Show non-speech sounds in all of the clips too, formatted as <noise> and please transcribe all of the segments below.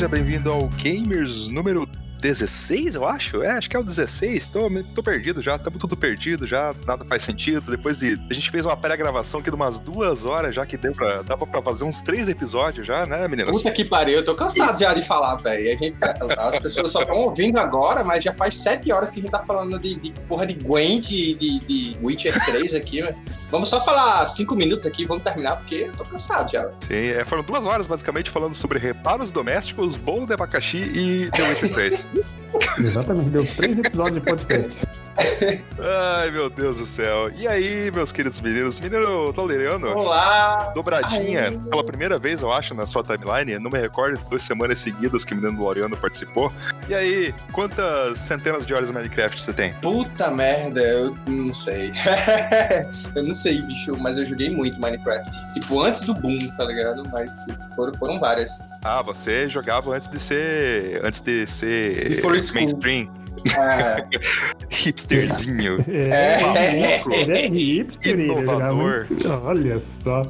seja bem-vindo ao Gamers número 16, eu acho. É, acho que é o 16. Tô, tô perdido já, estamos tudo perdido já, nada faz sentido. Depois de. A gente fez uma pré-gravação aqui de umas duas horas já, que deu pra, dava pra fazer uns três episódios já, né, meninas? Puta que pariu, eu tô cansado já de falar, velho. As pessoas só estão ouvindo agora, mas já faz sete horas que a gente tá falando de, de porra de Gwent, de, de, de Witcher 3 aqui, né? Vamos só falar cinco minutos aqui, vamos terminar, porque eu tô cansado já. Sim, é, foram duas horas basicamente falando sobre reparos domésticos, bolo de abacaxi e The Witcher 3. Exatamente, deu três episódios de podcast. Ai, meu Deus do céu. E aí, meus queridos meninos? Menino Toleriano? Olá! Dobradinha, pela primeira vez, eu acho, na sua timeline. Não me recordo, duas semanas seguidas que o menino Laureano participou. E aí, quantas centenas de horas de Minecraft você tem? Puta merda, eu não sei. <laughs> eu não sei, bicho, mas eu joguei muito Minecraft. Tipo, antes do boom, tá ligado? Mas foram, foram várias. Ah, você jogava antes de ser. Antes de ser. mainstream. É. <laughs> Hipsterzinho. <laughs> É, é, ele é hipster, Inovador. Ele, olha só.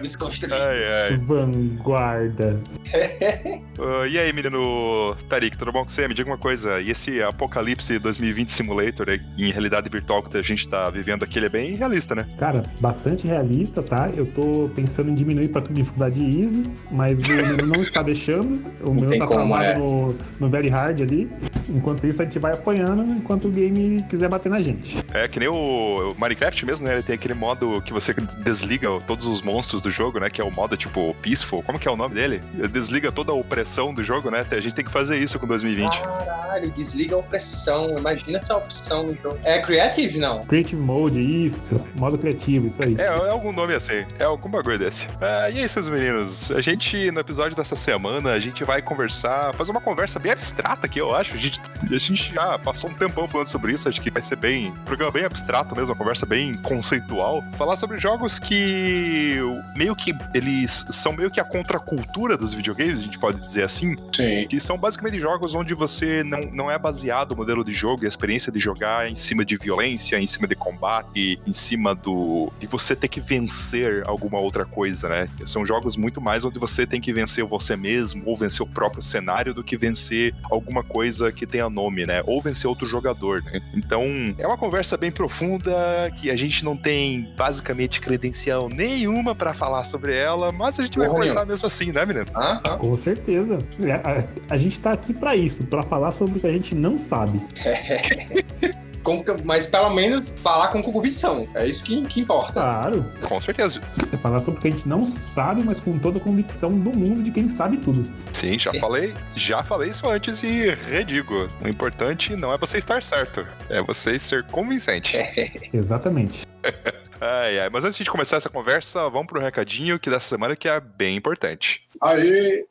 Desconstruído. Ai, ai. Vanguarda. <laughs> uh, e aí, menino Tarik, tudo bom com você? Me diga uma coisa. E esse Apocalipse 2020 Simulator em realidade virtual que a gente tá vivendo aqui, ele é bem realista, né? Cara, bastante realista, tá? Eu tô pensando em diminuir pra dificuldade easy, mas o menino não está deixando. O meu tá travado é. no, no very hard ali. Enquanto isso, a gente vai apanhando enquanto o game quiser bater na gente. É que nem o, Minecraft mesmo, né? Ele tem aquele modo que você desliga todos os monstros do jogo, né? Que é o modo tipo Peaceful. Como que é o nome dele? Desliga toda a opressão do jogo, né? A gente tem que fazer isso com 2020. Caralho, desliga a opressão. Imagina essa opção no jogo. É Creative, não? Creative Mode, isso. Modo criativo, isso aí. É, é algum nome assim. É algum bagulho desse. É, e aí, seus meninos? A gente, no episódio dessa semana, a gente vai conversar, fazer uma conversa bem abstrata aqui, eu acho. A gente, a gente já passou um tempão falando sobre isso, acho que vai ser bem. Um programa bem abstrato mesmo, uma conversa bem conceitual. Falar sobre jogos que meio que eles são meio que a contracultura dos videogames, a gente pode dizer assim. Sim. Que são basicamente jogos onde você não, não é baseado o modelo de jogo e a experiência de jogar em cima de violência, em cima de combate, em cima do. de você ter que vencer alguma outra coisa, né? São jogos muito mais onde você tem que vencer você mesmo, ou vencer o próprio cenário, do que vencer alguma coisa que tenha nome, né? Ou vencer outro jogador, né? Então, é uma conversa bem profunda que a gente não tem basicamente credencial nenhuma para falar sobre ela, mas a gente vai conversar mesmo assim, né, menino? Ah, ah. Com certeza. A, a, a gente tá aqui para isso, para falar sobre o que a gente não sabe. <laughs> Com, mas pelo menos falar com convicção. É isso que, que importa. Claro. Com certeza. É falar sobre o que a gente não sabe, mas com toda a convicção do mundo de quem sabe tudo. Sim, já falei, já falei isso antes e redigo. O importante não é você estar certo, é você ser convincente. Exatamente. Ai, ai. Mas antes de começar essa conversa, vamos para um recadinho que dessa semana que é bem importante. Aí.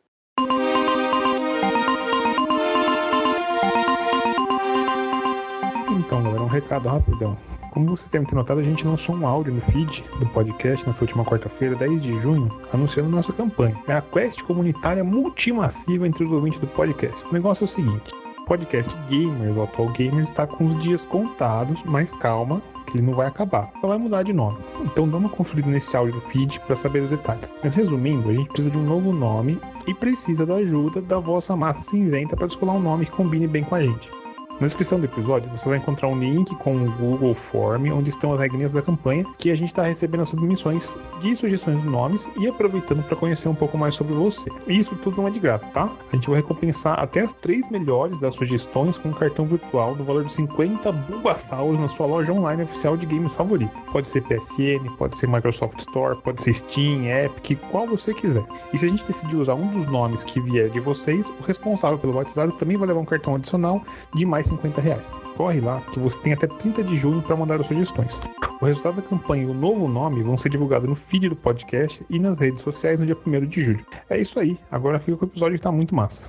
Recado rapidão. Como você deve ter notado, a gente lançou um áudio no feed do podcast nessa última quarta-feira, 10 de junho, anunciando nossa campanha. É a quest comunitária multimassiva entre os ouvintes do podcast. O negócio é o seguinte: o podcast Gamers, o atual Gamers, está com os dias contados, mas calma, que ele não vai acabar, só vai mudar de nome. Então dá uma conferida nesse áudio do feed para saber os detalhes. Mas resumindo, a gente precisa de um novo nome e precisa da ajuda da vossa massa cinzenta para descolar um nome que combine bem com a gente. Na descrição do episódio você vai encontrar um link com o Google Form, onde estão as regrinhas da campanha, que a gente está recebendo as submissões de sugestões de nomes e aproveitando para conhecer um pouco mais sobre você. E isso tudo não é de graça, tá? A gente vai recompensar até as três melhores das sugestões com um cartão virtual do valor de 50 Bulbasauros na sua loja online oficial de games favorito. Pode ser PSN, pode ser Microsoft Store, pode ser Steam, Epic, qual você quiser. E se a gente decidir usar um dos nomes que vier de vocês, o responsável pelo batizado também vai levar um cartão adicional de mais 50 reais. Corre lá que você tem até 30 de junho para mandar as sugestões. O resultado da campanha e o novo nome vão ser divulgados no feed do podcast e nas redes sociais no dia 1 de julho. É isso aí, agora fica com o episódio que tá muito massa.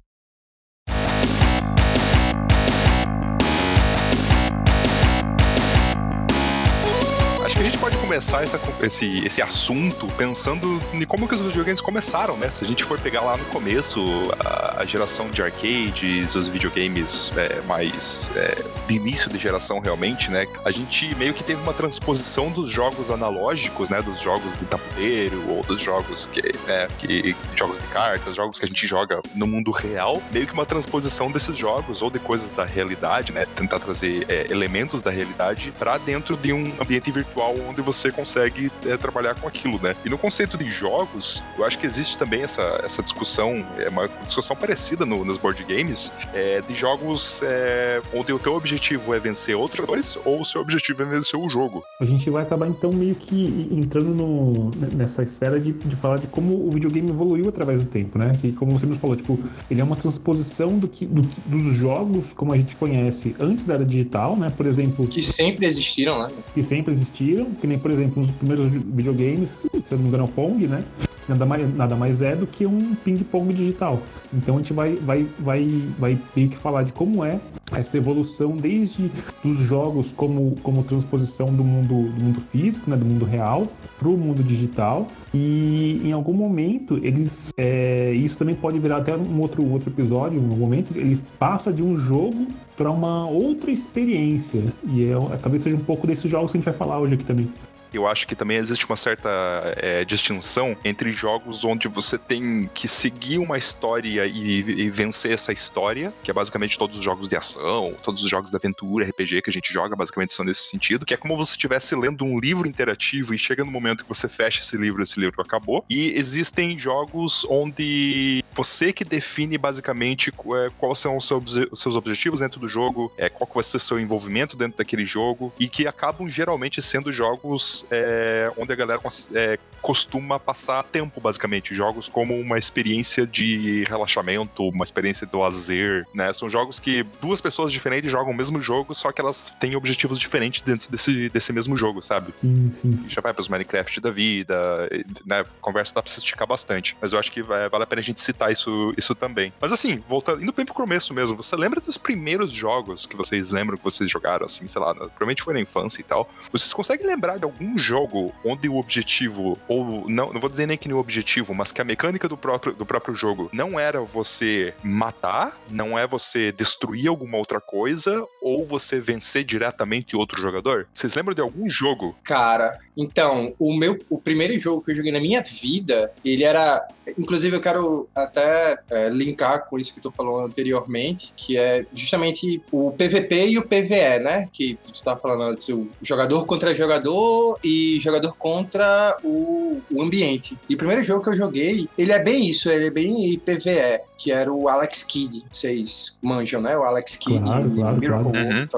Começar essa, esse, esse assunto pensando em como que os videogames começaram, né? Se a gente for pegar lá no começo a, a geração de arcades, os videogames é, mais é, de início de geração realmente, né? A gente meio que teve uma transposição dos jogos analógicos, né? Dos jogos de tabuleiro ou dos jogos que, né, que jogos de cartas, jogos que a gente joga no mundo real, meio que uma transposição desses jogos ou de coisas da realidade, né? Tentar trazer é, elementos da realidade para dentro de um ambiente virtual onde você consegue é, trabalhar com aquilo, né? E no conceito de jogos, eu acho que existe também essa, essa discussão, é uma discussão parecida no, nos board games, é, de jogos é, onde o teu objetivo é vencer outros jogadores ou o seu objetivo é vencer o jogo. A gente vai acabar então meio que entrando no, nessa esfera de, de falar de como o videogame evoluiu através do tempo, né? Que como você nos falou, tipo, ele é uma transposição do que, do, dos jogos como a gente conhece antes da era digital, né? Por exemplo. Que sempre existiram, né? Que sempre existiram, que nem, por exemplo, nos primeiros videogames, se eu não me engano, é o Pong, né? Nada mais, nada mais é do que um ping-pong digital. Então a gente vai, vai, vai, vai ter que falar de como é essa evolução desde os jogos como, como transposição do mundo, do mundo físico, né, do mundo real, para o mundo digital. E em algum momento eles. É, isso também pode virar até um outro, outro episódio, um momento, ele passa de um jogo para uma outra experiência. E é, talvez seja um pouco desses jogos que a gente vai falar hoje aqui também eu acho que também existe uma certa é, distinção entre jogos onde você tem que seguir uma história e, e, vencer essa história, que é basicamente todos os jogos de ação, todos os jogos de aventura, RPG que a gente joga, basicamente são nesse sentido, que é como se você estivesse lendo um livro interativo e chega no momento que você fecha esse livro, esse livro acabou. E existem jogos onde você que define basicamente é, quais são os seus objetivos dentro do jogo, é, qual vai ser o seu envolvimento dentro daquele jogo, e que acabam geralmente sendo jogos é, onde a galera é, costuma passar tempo, basicamente. Jogos como uma experiência de relaxamento, uma experiência de lazer, né? São jogos que duas pessoas diferentes jogam o mesmo jogo, só que elas têm objetivos diferentes dentro desse, desse mesmo jogo, sabe? Sim, sim. Já vai pros Minecraft da vida, né? Conversa dá pra se esticar bastante. Mas eu acho que vai, vale a pena a gente citar isso, isso também. Mas assim, voltando, indo bem pro começo mesmo, você lembra dos primeiros jogos que vocês lembram que vocês jogaram, assim, sei lá, provavelmente foi na infância e tal. Vocês conseguem lembrar de algum um jogo onde o objetivo, ou não, não vou dizer nem que o objetivo, mas que a mecânica do próprio, do próprio jogo não era você matar, não é você destruir alguma outra coisa, ou você vencer diretamente outro jogador? Vocês lembram de algum jogo? Cara, então, o meu o primeiro jogo que eu joguei na minha vida, ele era. Inclusive, eu quero até é, linkar com isso que tu falou anteriormente, que é justamente o PVP e o PVE, né? Que tu tá falando antes, o jogador contra jogador e jogador contra o, o ambiente. E o primeiro jogo que eu joguei, ele é bem isso, ele é bem PVE, que era o Alex Kidd. Vocês manjam, né? O Alex Kidd. Claro, claro, claro. Uhum.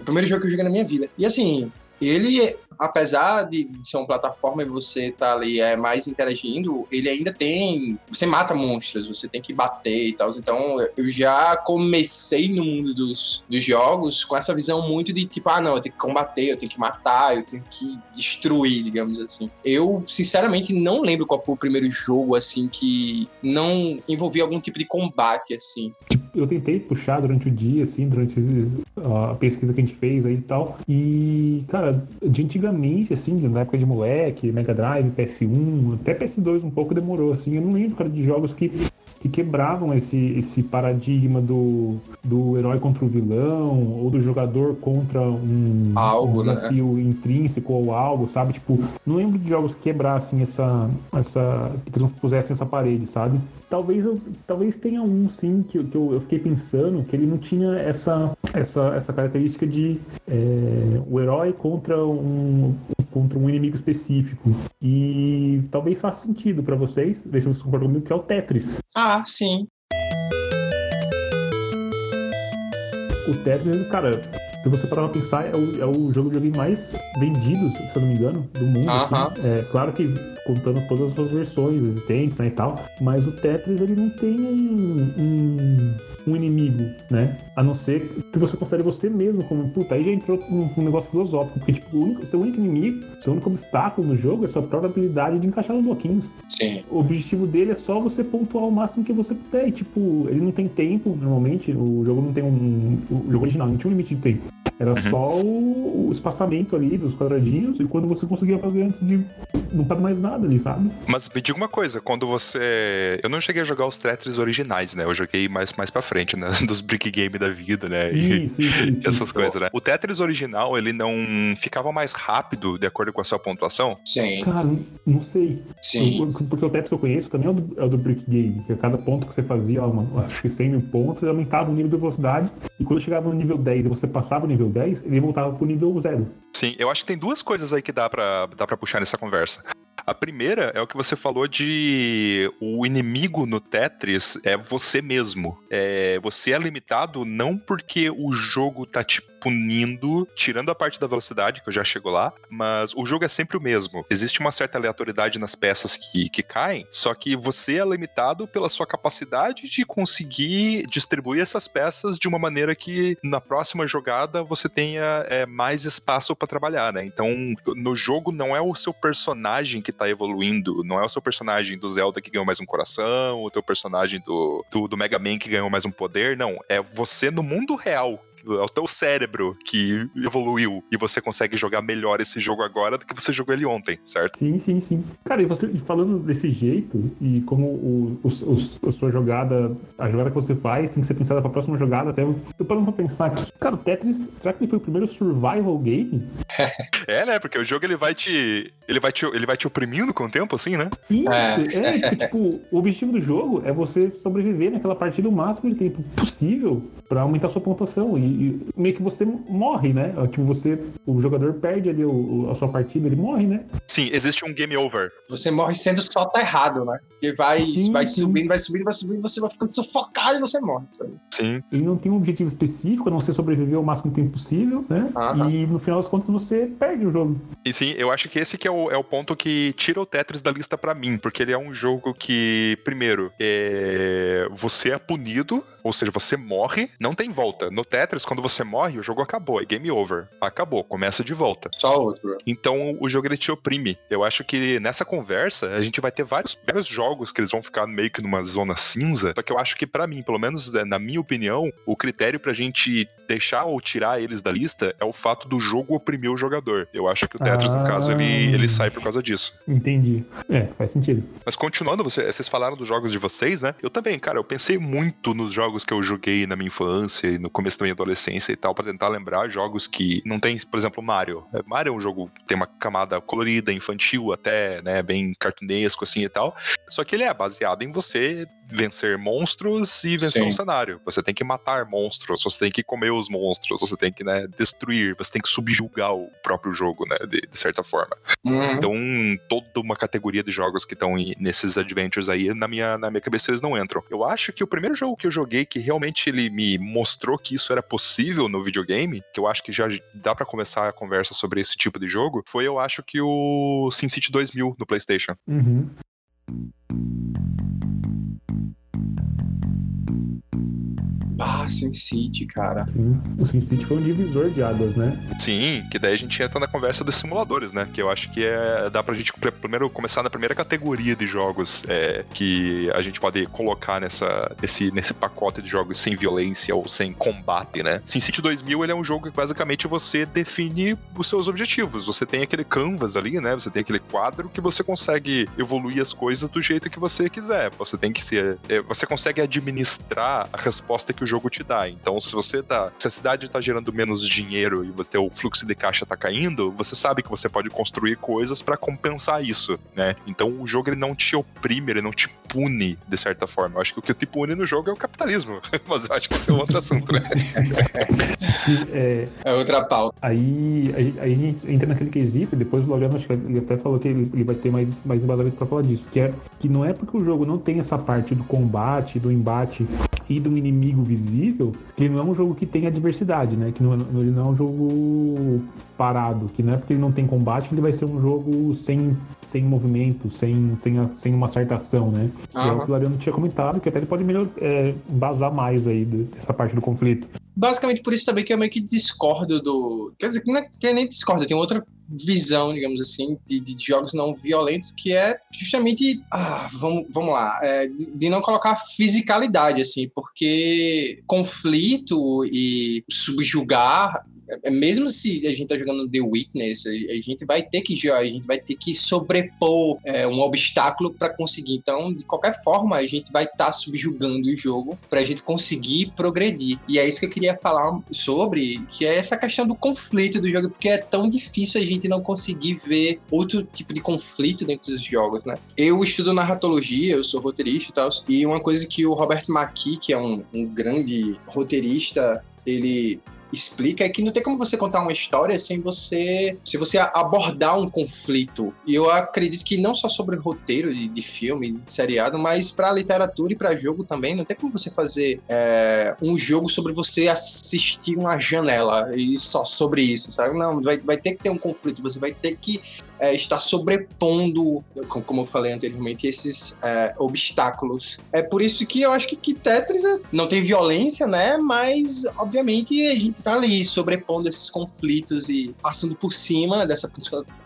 O primeiro jogo que eu joguei na minha vida. E assim, ele apesar de ser uma plataforma e você tá ali é, mais interagindo, ele ainda tem. Você mata monstros, você tem que bater e tal. Então eu já comecei no mundo dos, dos jogos com essa visão muito de tipo, ah, não, eu tenho que combater, eu tenho que matar, eu tenho que destruir, digamos assim. Eu, sinceramente, não lembro qual foi o primeiro jogo, assim, que não envolvia algum tipo de combate, assim. Eu tentei puxar durante o dia, assim, durante a pesquisa que a gente fez aí e tal. E, cara, de antigamente assim, na época de moleque, Mega Drive, PS1, até PS2 um pouco demorou, assim. Eu não lembro, cara, de jogos que que quebravam esse, esse paradigma do, do herói contra o vilão, ou do jogador contra um, algo, um né? desafio né? intrínseco ou algo, sabe? Tipo, não lembro de jogos que quebrassem essa, essa. que transpusessem essa parede, sabe? Talvez, eu, talvez tenha um, sim, que, que eu, eu fiquei pensando que ele não tinha essa, essa, essa característica de é, o herói contra um, contra um inimigo específico. E talvez faça sentido para vocês, deixa eu concordam comigo, que é o Tetris. Ah, sim. O Tetris, cara, se você parar pra pensar, é o, é o jogo de videogame mais vendido, se eu não me engano, do mundo. Uh -huh. assim. É claro que contando todas as suas versões existentes, né, e tal, mas o Tetris, ele não tem um, um, um inimigo, né? A não ser que você considere você mesmo como, puta, aí já entrou um, um negócio filosófico, porque, tipo, o único, seu único inimigo, seu único obstáculo no jogo é sua própria habilidade de encaixar os bloquinhos. Sim. O objetivo dele é só você pontuar o máximo que você puder, e, tipo, ele não tem tempo, normalmente, o jogo não tem um... o jogo original não tinha um limite de tempo. Era só o, o espaçamento ali dos quadradinhos e quando você conseguia fazer antes de não tá mais nada ali, sabe? Mas me diga uma coisa, quando você. Eu não cheguei a jogar os Tetris originais, né? Eu joguei mais, mais pra frente, né? <laughs> Dos Brick Game da vida, né? E, Isso, isso, isso. <laughs> essas isso. coisas, né? O Tetris original, ele não ficava mais rápido de acordo com a sua pontuação? Sim, Cara, não- sei. sim. Eu- Porque o Tetris que eu conheço também é o do, é o do Brick Game. Que a cada ponto que você fazia, ó, acho que 100 mil pontos, ele aumentava o nível de velocidade. E quando chegava no nível 10 e você passava o nível 10, ele voltava pro nível 0. Sim, eu acho que tem duas coisas aí que dá pra, dá pra puxar nessa conversa. A primeira é o que você falou de o inimigo no Tetris é você mesmo. É, você é limitado não porque o jogo tá te punindo, tirando a parte da velocidade, que eu já chego lá, mas o jogo é sempre o mesmo. Existe uma certa aleatoriedade nas peças que, que caem, só que você é limitado pela sua capacidade de conseguir distribuir essas peças de uma maneira que na próxima jogada você tenha é, mais espaço para trabalhar, né? Então, no jogo não é o seu personagem que tá evoluindo, não é o seu personagem do Zelda que ganhou mais um coração, o teu personagem do, do, do Mega Man que ganhou mais um poder, não. É você no mundo real é o teu cérebro que evoluiu e você consegue jogar melhor esse jogo agora do que você jogou ele ontem, certo? Sim, sim, sim. Cara, e você falando desse jeito, e como o, os- os- a sua jogada, a jogada que você faz tem que ser pensada pra próxima jogada, até eu parando pra pensar aqui. Cara, o Tetris, será que ele foi o primeiro survival game? <laughs> É, né? Porque o jogo ele vai te ele vai te ele vai te oprimindo com o tempo assim, né? Isso, É. é, porque, tipo, o objetivo do jogo é você sobreviver naquela partida o máximo de tempo possível pra aumentar sua pontuação. E, e meio que você morre, né? Tipo, você, o jogador perde ali o- o- a sua partida, ele morre, né? Sim, existe um game over. Você morre sendo só errado, né? Porque vai, Sim, vai sim. subindo, vai subindo, vai subindo, você vai ficando sufocado e você morre. Então, Sim. Ele não tem um objetivo específico, a não ser sobreviver o máximo tempo possível, né? Aham. E no final das contas você perde o jogo. E sim, eu acho que esse que é o, é o ponto que tira o Tetris da lista pra mim, porque ele é um jogo que, primeiro, é... você é punido, ou seja, você morre, não tem volta. No Tetris, quando você morre, o jogo acabou, é game over. Acabou, começa de volta. Só outro. Então o jogo ele te oprime. Eu acho que nessa conversa a gente vai ter vários, vários jogos que eles vão ficar meio que numa zona cinza. Só que eu acho que pra mim, pelo menos né, na minha opinião, o critério pra gente deixar ou tirar eles da lista é o fato do jogo oprimir o jogador. Eu acho que o Tetris, no Ah. caso, ele, ele sai por causa disso. Entendi. É, faz sentido. Mas continuando, você- vocês falaram dos jogos de vocês, né? Eu também, cara, eu pensei muito nos jogos que eu joguei na minha infância e no começo da minha adolescência e tal, pra tentar lembrar jogos que não tem, por exemplo, Mario. É, Mario é um jogo que tem uma camada colorida, infantil até, né, bem cartunesco assim e tal. Só que ele é baseado em você vencer monstros e vencer Sim. um cenário. Você tem que matar monstros, você tem que comer os monstros, você tem que, né, destruir, você tem que subjugar o próprio jogo, né, de, de certa forma. Uhum. Então, toda uma categoria de jogos que estão nesses adventures aí, na minha, na minha cabeça eles não entram. Eu acho que o primeiro jogo que eu joguei que realmente ele me mostrou que isso era possível no videogame, que eu acho que já dá pra começar a conversa sobre esse tipo de jogo, foi eu acho que o SimCity 2000 no PlayStation. Uhum. Ah, Sin City, cara. Sim. O SimCity foi um divisor de águas, né? Sim, que daí a gente entra na conversa dos simuladores, né? Que eu acho que é. Dá pra gente pr- primeiro começar na primeira categoria de jogos é, que a gente pode colocar nessa, nesse, nesse pacote de jogos sem violência ou sem combate, né? SimCity 2000 ele é um jogo que basicamente você define os seus objetivos. Você tem aquele canvas ali, né? Você tem aquele quadro que você consegue evoluir as coisas do jeito que você quiser. Você tem que ser. é, Você consegue administrar a resposta que o jogo te dá. Então, se você tá. Se a cidade tá gerando menos dinheiro e você, o fluxo de caixa tá caindo, você sabe que você pode construir coisas pra compensar isso, né? Então o jogo ele não te oprime, ele não te pune de certa forma. Eu acho que o que te pune no jogo é o capitalismo. <laughs> Mas eu acho que esse é outro assunto, né? <laughs> É, É outra pauta. aí, aí, aí a gente entra naquele quesito, e depois o Laureano acho que ele até falou que ele, ele vai ter mais, mais embasamento pra falar disso, que é que não é porque o jogo não tem essa parte do combate, do embate e do inimigo visível, que ele não é um jogo que tem adversidade, né? Que não, é- ele não é um jogo parado, que não é porque ele não tem combate que ele vai ser um jogo sem, sem movimento, sem, sem, a- sem uma certa ação, né? Que é o que o Laureano tinha comentado, que até ele pode melhor, é, embasar mais aí dessa parte do conflito. Basicamente por isso também que eu meio que discordo do. Quer dizer, que não é, que nem discordo, tenho outra visão, digamos assim, de, de jogos não violentos, que é justamente. Ah, vamos, vamos lá. é, de, de não colocar fisicalidade, assim, porque conflito e subjugar mesmo se a gente tá jogando The Witness, a gente vai ter que a gente vai ter que sobrepor é, um obstáculo para conseguir. Então, de qualquer forma, a gente vai estar tá subjugando o jogo para a gente conseguir progredir. E é isso que eu queria falar sobre, que é essa questão do conflito do jogo, porque é tão difícil a gente não conseguir ver outro tipo de conflito dentro dos jogos, né? Eu estudo narratologia, eu sou roteirista e tal, e uma coisa que o Robert McKee, que é um, um grande roteirista, ele explica é que não tem como você contar uma história sem você se você abordar um conflito. E eu acredito que não só sobre roteiro de, de filme, de seriado, mas para literatura e para jogo também, não tem como você fazer é, um jogo sobre você assistir uma janela e só sobre isso, sabe? Não, vai, vai ter que ter um conflito, você vai ter que é, está sobrepondo, como eu falei anteriormente, esses é, obstáculos. É por isso que eu acho que, que Tetris é, não tem violência, né? Mas, obviamente, a gente está ali sobrepondo esses conflitos e passando por cima dessa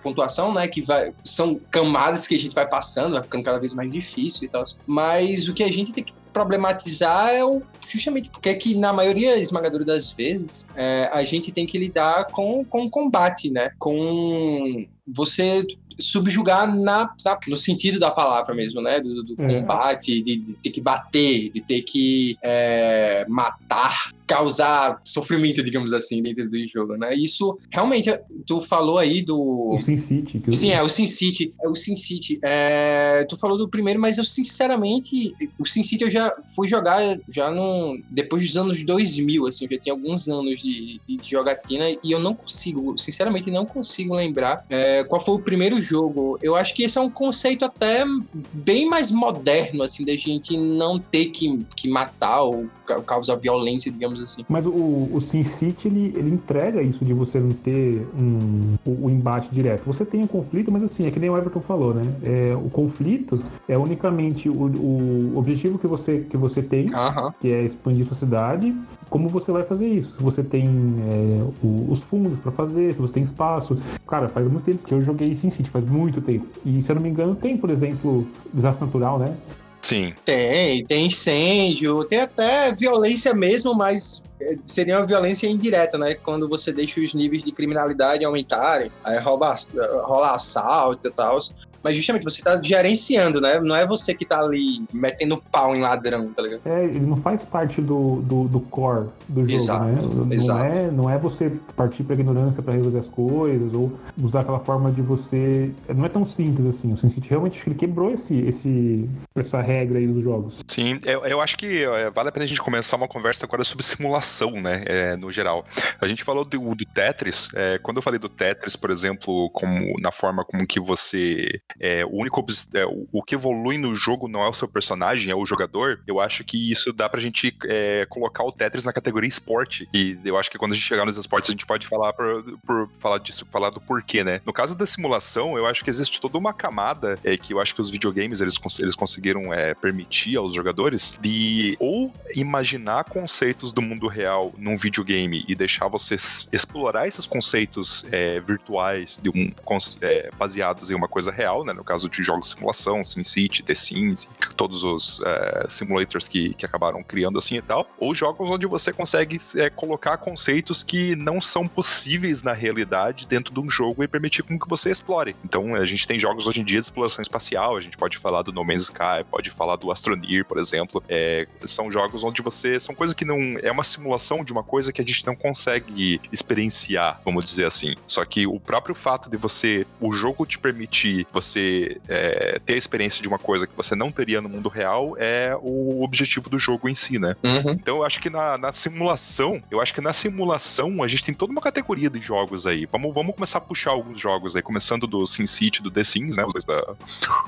pontuação, né? Que vai, são camadas que a gente vai passando, vai ficando cada vez mais difícil e tal. Mas o que a gente tem que problematizar é o, justamente porque é que na maioria esmagadora das vezes é, a gente tem que lidar com, com combate, né? Com você subjugar na, na, no sentido da palavra mesmo, né? Do, do é. combate, de, de, ter que bater, de ter que é, matar causar sofrimento, digamos assim, dentro do jogo, né? Isso realmente tu falou aí do o Sin City. Que eu... Sim, é o Sin City, é o Sin City. É... Tu falou do primeiro, mas eu sinceramente o Sin City eu já fui jogar já no depois dos anos 2000, assim, já tem alguns anos de, de, jogatina e eu não consigo, sinceramente não consigo lembrar é, qual foi o primeiro jogo. Eu acho que esse é um conceito até bem mais moderno, assim, da gente não ter que, que matar ou causar violência, digamos assim. Mas o, o SimCity, ele, ele entrega isso de você não ter um, o, o, embate direto. Você tem um conflito, mas assim, é que nem o Everton falou, né? É, o conflito é unicamente o, o objetivo que você, que você tem, que é expandir sua cidade, como você vai fazer isso. Se você tem é, o, os fundos para fazer, se você tem espaço. Cara, faz muito tempo que eu joguei SimCity, faz muito tempo. E se eu não me engano, tem, por exemplo, desastre natural, né? Sim. Tem, tem incêndio, tem até violência mesmo, mas é, seria uma violência indireta, né? Quando você deixa os níveis de criminalidade aumentarem, aí rouba, rola assalto e tal mas justamente você tá gerenciando, né? Não é você que tá ali metendo pau em ladrão, tá ligado? É, ele não faz parte do, do, do core do jogo, exato, né? Não exato. É, não é você partir pra ignorância para resolver as coisas, ou usar aquela forma de você. Não é tão simples assim. O SimCity realmente ele quebrou esse, esse, essa regra aí dos jogos. Sim, eu, eu acho que é, vale a pena a gente começar uma conversa agora sobre simulação, né? É, no geral. A gente falou do, do Tetris. É, quando eu falei do Tetris, por exemplo, como na forma como que você é, o único é, o que evolui no jogo não é o seu personagem, é o jogador, eu acho que isso dá pra gente é, colocar o Tetris na categoria esporte. E eu acho que quando a gente chegar nos esportes, a gente pode falar por, por falar disso, falar do porquê, né? No caso da simulação, eu acho que existe toda uma camada é, que eu acho que os videogames eles, eles conseguiram é, permitir aos jogadores de ou imaginar conceitos do mundo real num videogame e deixar você explorar esses conceitos é, virtuais de um, é, baseados em uma coisa real, né? No caso de jogos de simulação, SimCity, The Sims, todos os é, simulators que, que acabaram criando assim e tal, ou jogos onde você consegue é, colocar conceitos que não são possíveis na realidade dentro de um jogo e permitir com que você explore. Então, a gente tem jogos hoje em dia de exploração espacial, a gente pode falar do No Man's Sky, pode falar do Astroneer, por exemplo. É, são jogos onde você. São coisas que não. É uma simulação de uma coisa que a gente não consegue experienciar, vamos dizer assim. Só que o próprio fato de você. O jogo te permitir você você é, ter a experiência de uma coisa que você não teria no mundo real é o objetivo do jogo em si, né? Uhum. Então eu acho que na, na, simulação, eu acho que na simulação a gente tem toda uma categoria de jogos aí. Vamos, vamos começar a puxar alguns jogos aí, começando do SimCity, do The Sims, né? Os dois da,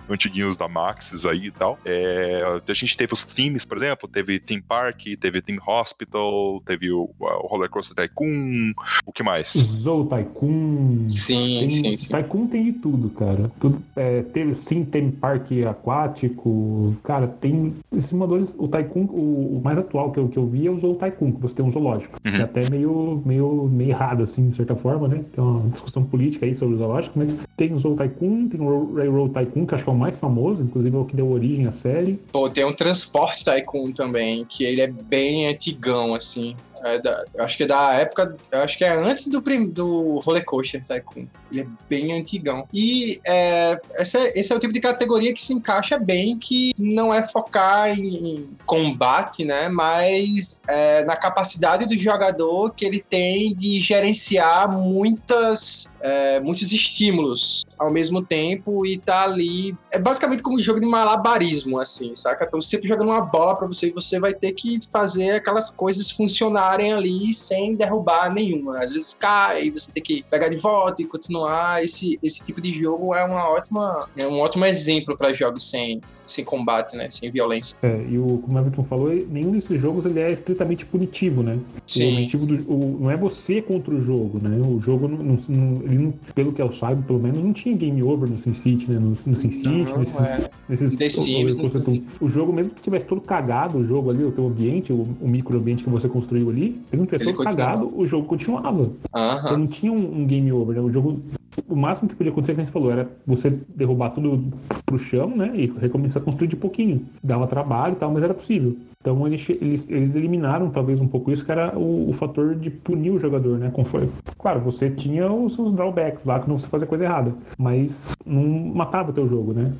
antiguinhos da Maxis aí e tal. É, a gente teve os themes, por exemplo, teve Theme Park, teve Theme Hospital, teve o, o Roller Coaster Tycoon, o que mais? Zou Tycoon. Sim, tem, sim, sim. Tycoon tem de tudo, cara. Tudo, é, teve, sim, tem parque aquático. Cara, tem simuladores. O Tycoon, o, o, mais atual que eu, que eu vi é o Tycoon, que você tem um zoológico. Uhum. É até meio, meio, meio errado, assim, de certa forma, né? Tem uma discussão política aí sobre o zoológico, mas tem o Zoo Tycoon, tem o Railroad Tycoon, que acho que é o mais famoso, inclusive é o que deu origem à série. Pô, tem um Transporte Tycoon também, que ele é bem antigão, assim. É da, acho que é da época. Acho que é antes do, prim, do Roller Coaster Tycoon. Ele é bem antigão. E é, essa, esse é o tipo de categoria que se encaixa bem, que não é focar em combate, né? Mas é, na capacidade do jogador que ele tem de gerenciar muitas, é, muitos estímulos ao mesmo tempo e tá ali. É basicamente como um jogo de malabarismo, assim, saca? Então, sempre jogando uma bola para você e você vai ter que fazer aquelas coisas funcionarem ali sem derrubar nenhuma. Às vezes cai, você tem que pegar de volta e continuar. Esse, esse tipo de jogo é uma ótima, é um ótimo exemplo para jogos sem, sem combate, né? Sem violência. É, e o, como o Everton falou, nenhum desses jogos ele é estritamente punitivo, né? Sim. O objetivo do, o, não é você contra o jogo, né? O jogo, não, não, não, ele não, pelo que eu saiba, pelo menos, não tinha game over no SimCity, né? No, no SimCity, nesses, é. nesses The Sims, o, o, o jogo, mesmo que tivesse todo cagado, o jogo ali, o teu ambiente, o, o microambiente que você construiu ali, mesmo que tivesse Ele todo continuava. cagado, o jogo continuava. Então Aham. não tinha um, um game over, né? O jogo. O máximo que podia acontecer, como você falou, era você derrubar tudo pro chão, né? E recomeçar a construir de pouquinho. Dava trabalho e tal, mas era possível. Então eles, eles, eliminaram talvez um pouco isso, que era o, o fator de punir o jogador, né? Conforme, claro, você tinha os, os drawbacks lá, que não você fazia coisa errada. Mas não matava o teu jogo, né?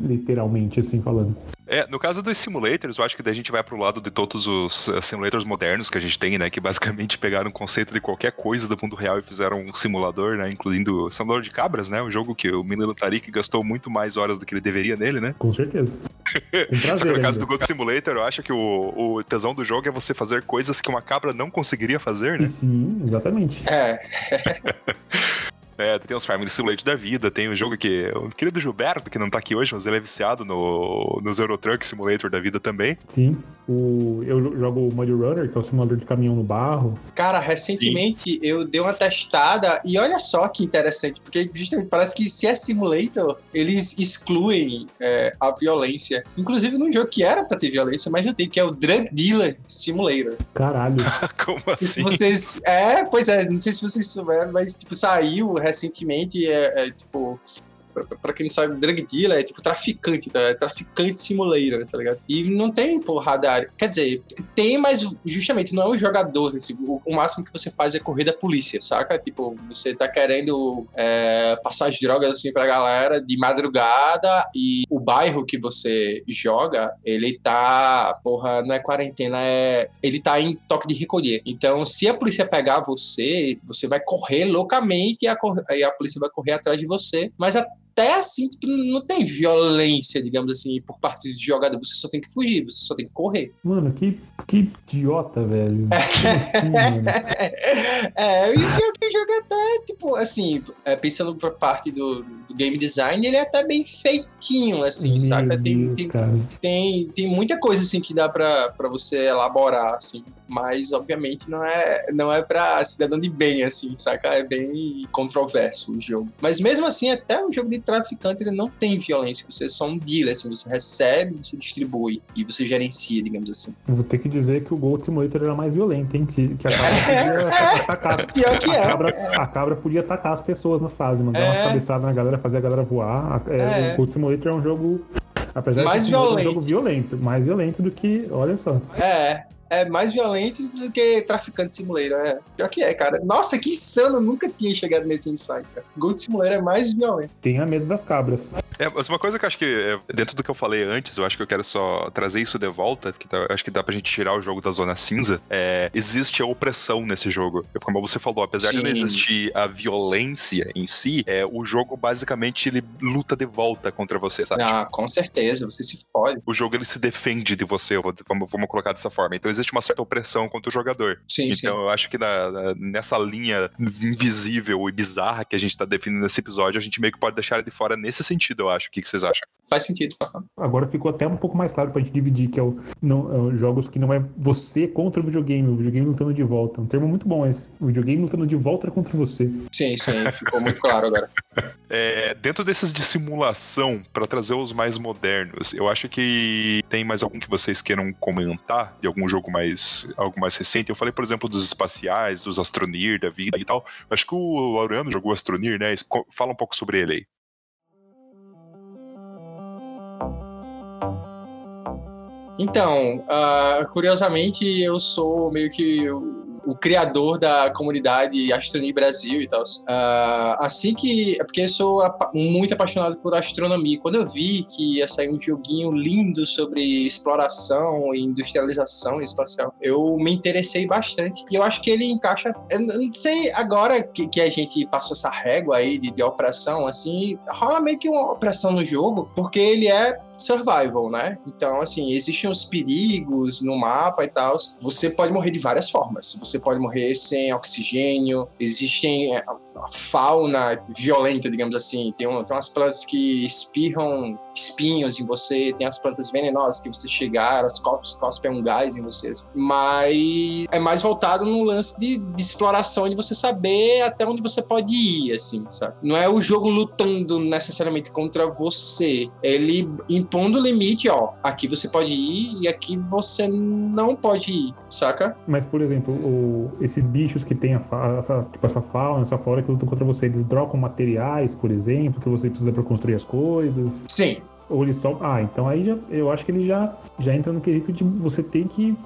Literalmente, assim falando. É, no caso dos simulators, eu acho que daí a gente vai pro lado de todos os eh, simulators modernos que a gente tem, né? Que basicamente pegaram o conceito de qualquer coisa do mundo real e fizeram um simulador, né? Incluindo o simulador de cabras, né? Um jogo que o menino Tarik gastou muito mais horas do que ele deveria nele, né? Com certeza. <laughs> Com Só prazer que no caso ainda. do Goat Simulator, eu acho que o, o tesão do jogo é você fazer coisas que uma cabra não conseguiria fazer, né? Sim, exatamente. É, <laughs> É, tem os Family Simulator da vida, tem o jogo que. O querido Gilberto, que não tá aqui hoje, mas ele é viciado no, nos Euro Truck Simulator da vida também. Sim. O, eu jo- jogo o Mud Runner, que é o simulador de caminhão no barro. Cara, recentemente eu dei uma testada e olha só que interessante, porque justamente parece que se é simulator, eles excluem é, a violência. Inclusive num jogo que era pra ter violência, mas não tem, que é o Drug Dealer Simulator. Caralho. <laughs> Como sei se assim? vocês. É, pois é, não sei se vocês souberam, mas tipo, saiu recentemente, é, é, tipo. Pra quem não sabe, drug dealer é tipo traficante, tá? É traficante simulator, tá ligado? E não tem porrada. Quer dizer, tem, mas justamente não é o jogador. assim, o, o máximo que você faz é correr da polícia, saca? Tipo, você tá querendo é, passar as drogas assim pra galera de madrugada e o bairro que você joga, ele tá. Porra, não é quarentena, é. Ele tá em toque de recolher. Então, se a polícia pegar você, você vai correr loucamente e a, e a polícia vai correr atrás de você. Mas até assim, tipo, não tem violência, digamos assim, por parte do jogador. Você só tem que fugir, você só tem que correr. Mano, que, que idiota, velho. <laughs> Assim, é, e o pior que o jogo é até, tipo, assim, é, pensando por parte do, do game design, ele é até bem feitinho, assim, Meu saca? Tem, Deus, tem, tem, tem muita coisa, assim, que dá pra, pra você elaborar, assim. Mas, obviamente, não é, não é pra cidadão de bem, assim, saca? É bem controverso o jogo. Mas, mesmo assim, até um jogo de traficante, ele não tem violência. Você é só um dealer, assim, você recebe, você distribui e você gerencia, digamos assim. Eu vou ter que dizer que o Gold Simulator era mais violento, hein? Que, que a cabra <laughs> podia atacar. <laughs> Pior que A é. cabra, a cabra podia atacar as pessoas nas fases, mandar É. uma cabeçada na galera, fazer a galera voar. É, É. O Gold Simulator é um jogo. Apesar Mais de um jogo violento, mais violento do que. Olha só. É, é mais violento do que traficante simulator. É. Pior que é, cara. Nossa, que insano, eu nunca tinha chegado nesse insight, cara. Gold Simulator é mais violento. Tenha medo das cabras. É, mas uma coisa que eu acho que, é, dentro do que eu falei antes, eu acho que eu quero só trazer isso de volta, que tá- acho que dá pra gente tirar o jogo da zona cinza, é, existe a opressão nesse jogo. Como você falou, apesar de não Sim. existir a violência em si, é, o jogo basicamente ele luta de volta contra você, sabe? Ah, com certeza, você se fode. O jogo ele se defende de você, vamos, vamos colocar dessa forma. Então existe uma certa opressão contra o jogador. Sim, sim. Então eu acho que na- na- nessa linha invisível e bizarra que a gente tá definindo nesse episódio, a gente meio que pode deixar ele de fora nesse sentido, eu acho. O que, que vocês acham? Faz sentido. Agora ficou até um pouco mais claro pra gente dividir, que é o não, é o jogos que não é você contra o videogame, o videogame lutando de volta. Um termo muito bom esse. O videogame lutando de volta contra você. Sim, sim, ficou muito claro agora. <laughs> É, dentro desses de simulação, pra trazer os mais modernos, eu acho que tem mais algum que vocês queiram comentar de algum jogo mais, algo mais recente. Eu falei, por exemplo, dos espaciais, dos Astronir, da vida e tal. Eu acho que o Laureano jogou Astronir, né? Fala um pouco sobre ele aí. Então, ah, curiosamente, eu sou meio que o o criador da comunidade Astronomia Brasil e tal. Uh, assim que. É porque eu sou muito apaixonado por astronomia. Quando eu vi que ia sair um joguinho lindo sobre exploração e industrialização espacial, eu me interessei bastante. E eu acho que ele encaixa. Eu não sei, agora que, que a gente passou essa régua aí de, de operação, assim, rola meio que uma operação no jogo, porque ele é survival, né? Então, assim, existem os perigos no mapa e tal. Você pode morrer de várias formas. Você pode morrer sem oxigênio, existem é, fauna violenta, digamos assim. Tem, um, tem umas plantas que espirram espinhos em você, tem as plantas venenosas que você chegar, elas cospem um gás em você. Mas é mais voltado no lance de, de, exploração, de você saber até onde você pode ir, assim, sabe? Não é o jogo lutando necessariamente contra você. Ele impondo o limite, ó, aqui você pode ir e aqui você não pode ir, saca? Mas, por exemplo, o, esses bichos que tem a, essa, tipo, essa fauna, essa flora que lutam contra você, eles trocam materiais, por exemplo, que você precisa para construir as coisas? Sim, ou ele só. Ah, então aí já, eu acho que ele já, já entra no quesito de você ter que.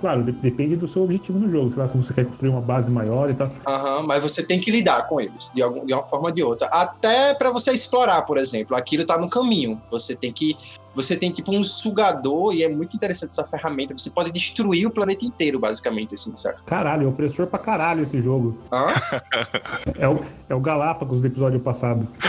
Claro, depende do seu objetivo no jogo. Sei lá, se você quer construir uma base maior e tal. Aham, uhum, mas você tem que lidar com eles, de, algum, de uma forma ou de outra. Até para você explorar, por exemplo. Aquilo tá no caminho. Você tem que você tem tipo um sugador e é muito interessante essa ferramenta. Você pode destruir o planeta inteiro, basicamente, assim, sabe? Caralho, é opressor pra caralho esse jogo. Hã? É o, é o Galápagos do episódio passado. <laughs>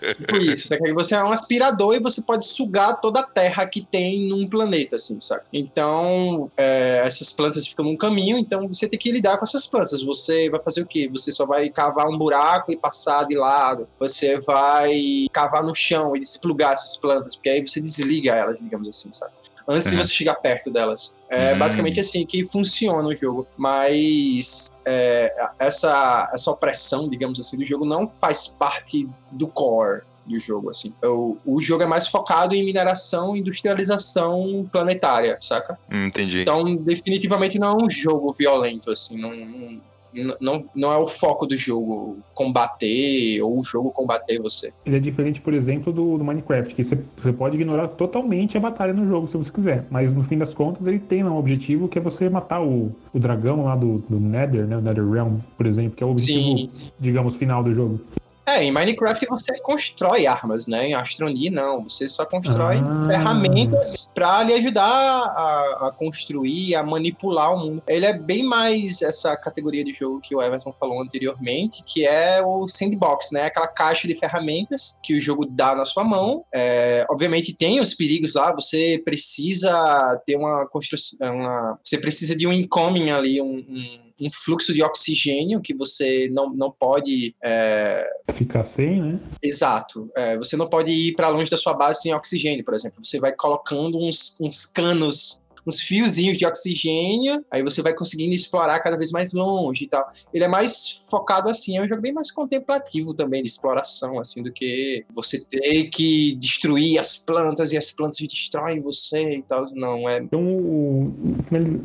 é, tipo isso. Sabe? Você é um aspirador e você pode sugar toda a terra que tem num planeta, assim, sabe? Então, é, essas plantas ficam num caminho, então você tem que lidar com essas plantas. Você vai fazer o quê? Você só vai cavar um buraco e passar de lado. Você vai cavar no chão e desplugar essas plantas, porque aí você desliga elas, digamos assim, sabe? Antes uhum. de você chegar perto delas. É uhum. basicamente assim que funciona o jogo. Mas é, essa, essa opressão, digamos assim, do jogo não faz parte do core do jogo, assim. O, o jogo é mais focado em mineração e industrialização planetária, saca? Hum, entendi. Então, definitivamente não é um jogo violento, assim. Não, não, não, não é o foco do jogo combater ou o jogo combater você. Ele é diferente, por exemplo, do, do Minecraft, que você, você pode ignorar totalmente a batalha no jogo se você quiser, mas no fim das contas ele tem um objetivo que é você matar o, o dragão lá do, do Nether, né, o Nether Realm, por exemplo, que é o objetivo, Sim. digamos, final do jogo. É, em Minecraft você constrói armas, né? Em Astronia não, você só constrói ah. ferramentas para lhe ajudar a, a, construir, a manipular o mundo. Ele é bem mais essa categoria de jogo que o Everton falou anteriormente, que é o sandbox, né? Aquela caixa de ferramentas que o jogo dá na sua mão. É, obviamente tem os perigos lá, você precisa ter uma construção, uma, você precisa de um incoming ali, um, um um fluxo de oxigênio que você não, não pode. É... Ficar sem, né? Exato. É, você não pode ir para longe da sua base sem oxigênio, por exemplo. Você vai colocando uns, uns canos uns fiozinhos de oxigênio, aí você vai conseguindo explorar cada vez mais longe e tal. Ele é mais focado assim, é um jogo bem mais contemplativo também, de exploração, assim, do que você ter que destruir as plantas e as plantas destroem você e tal. Não, é. Então,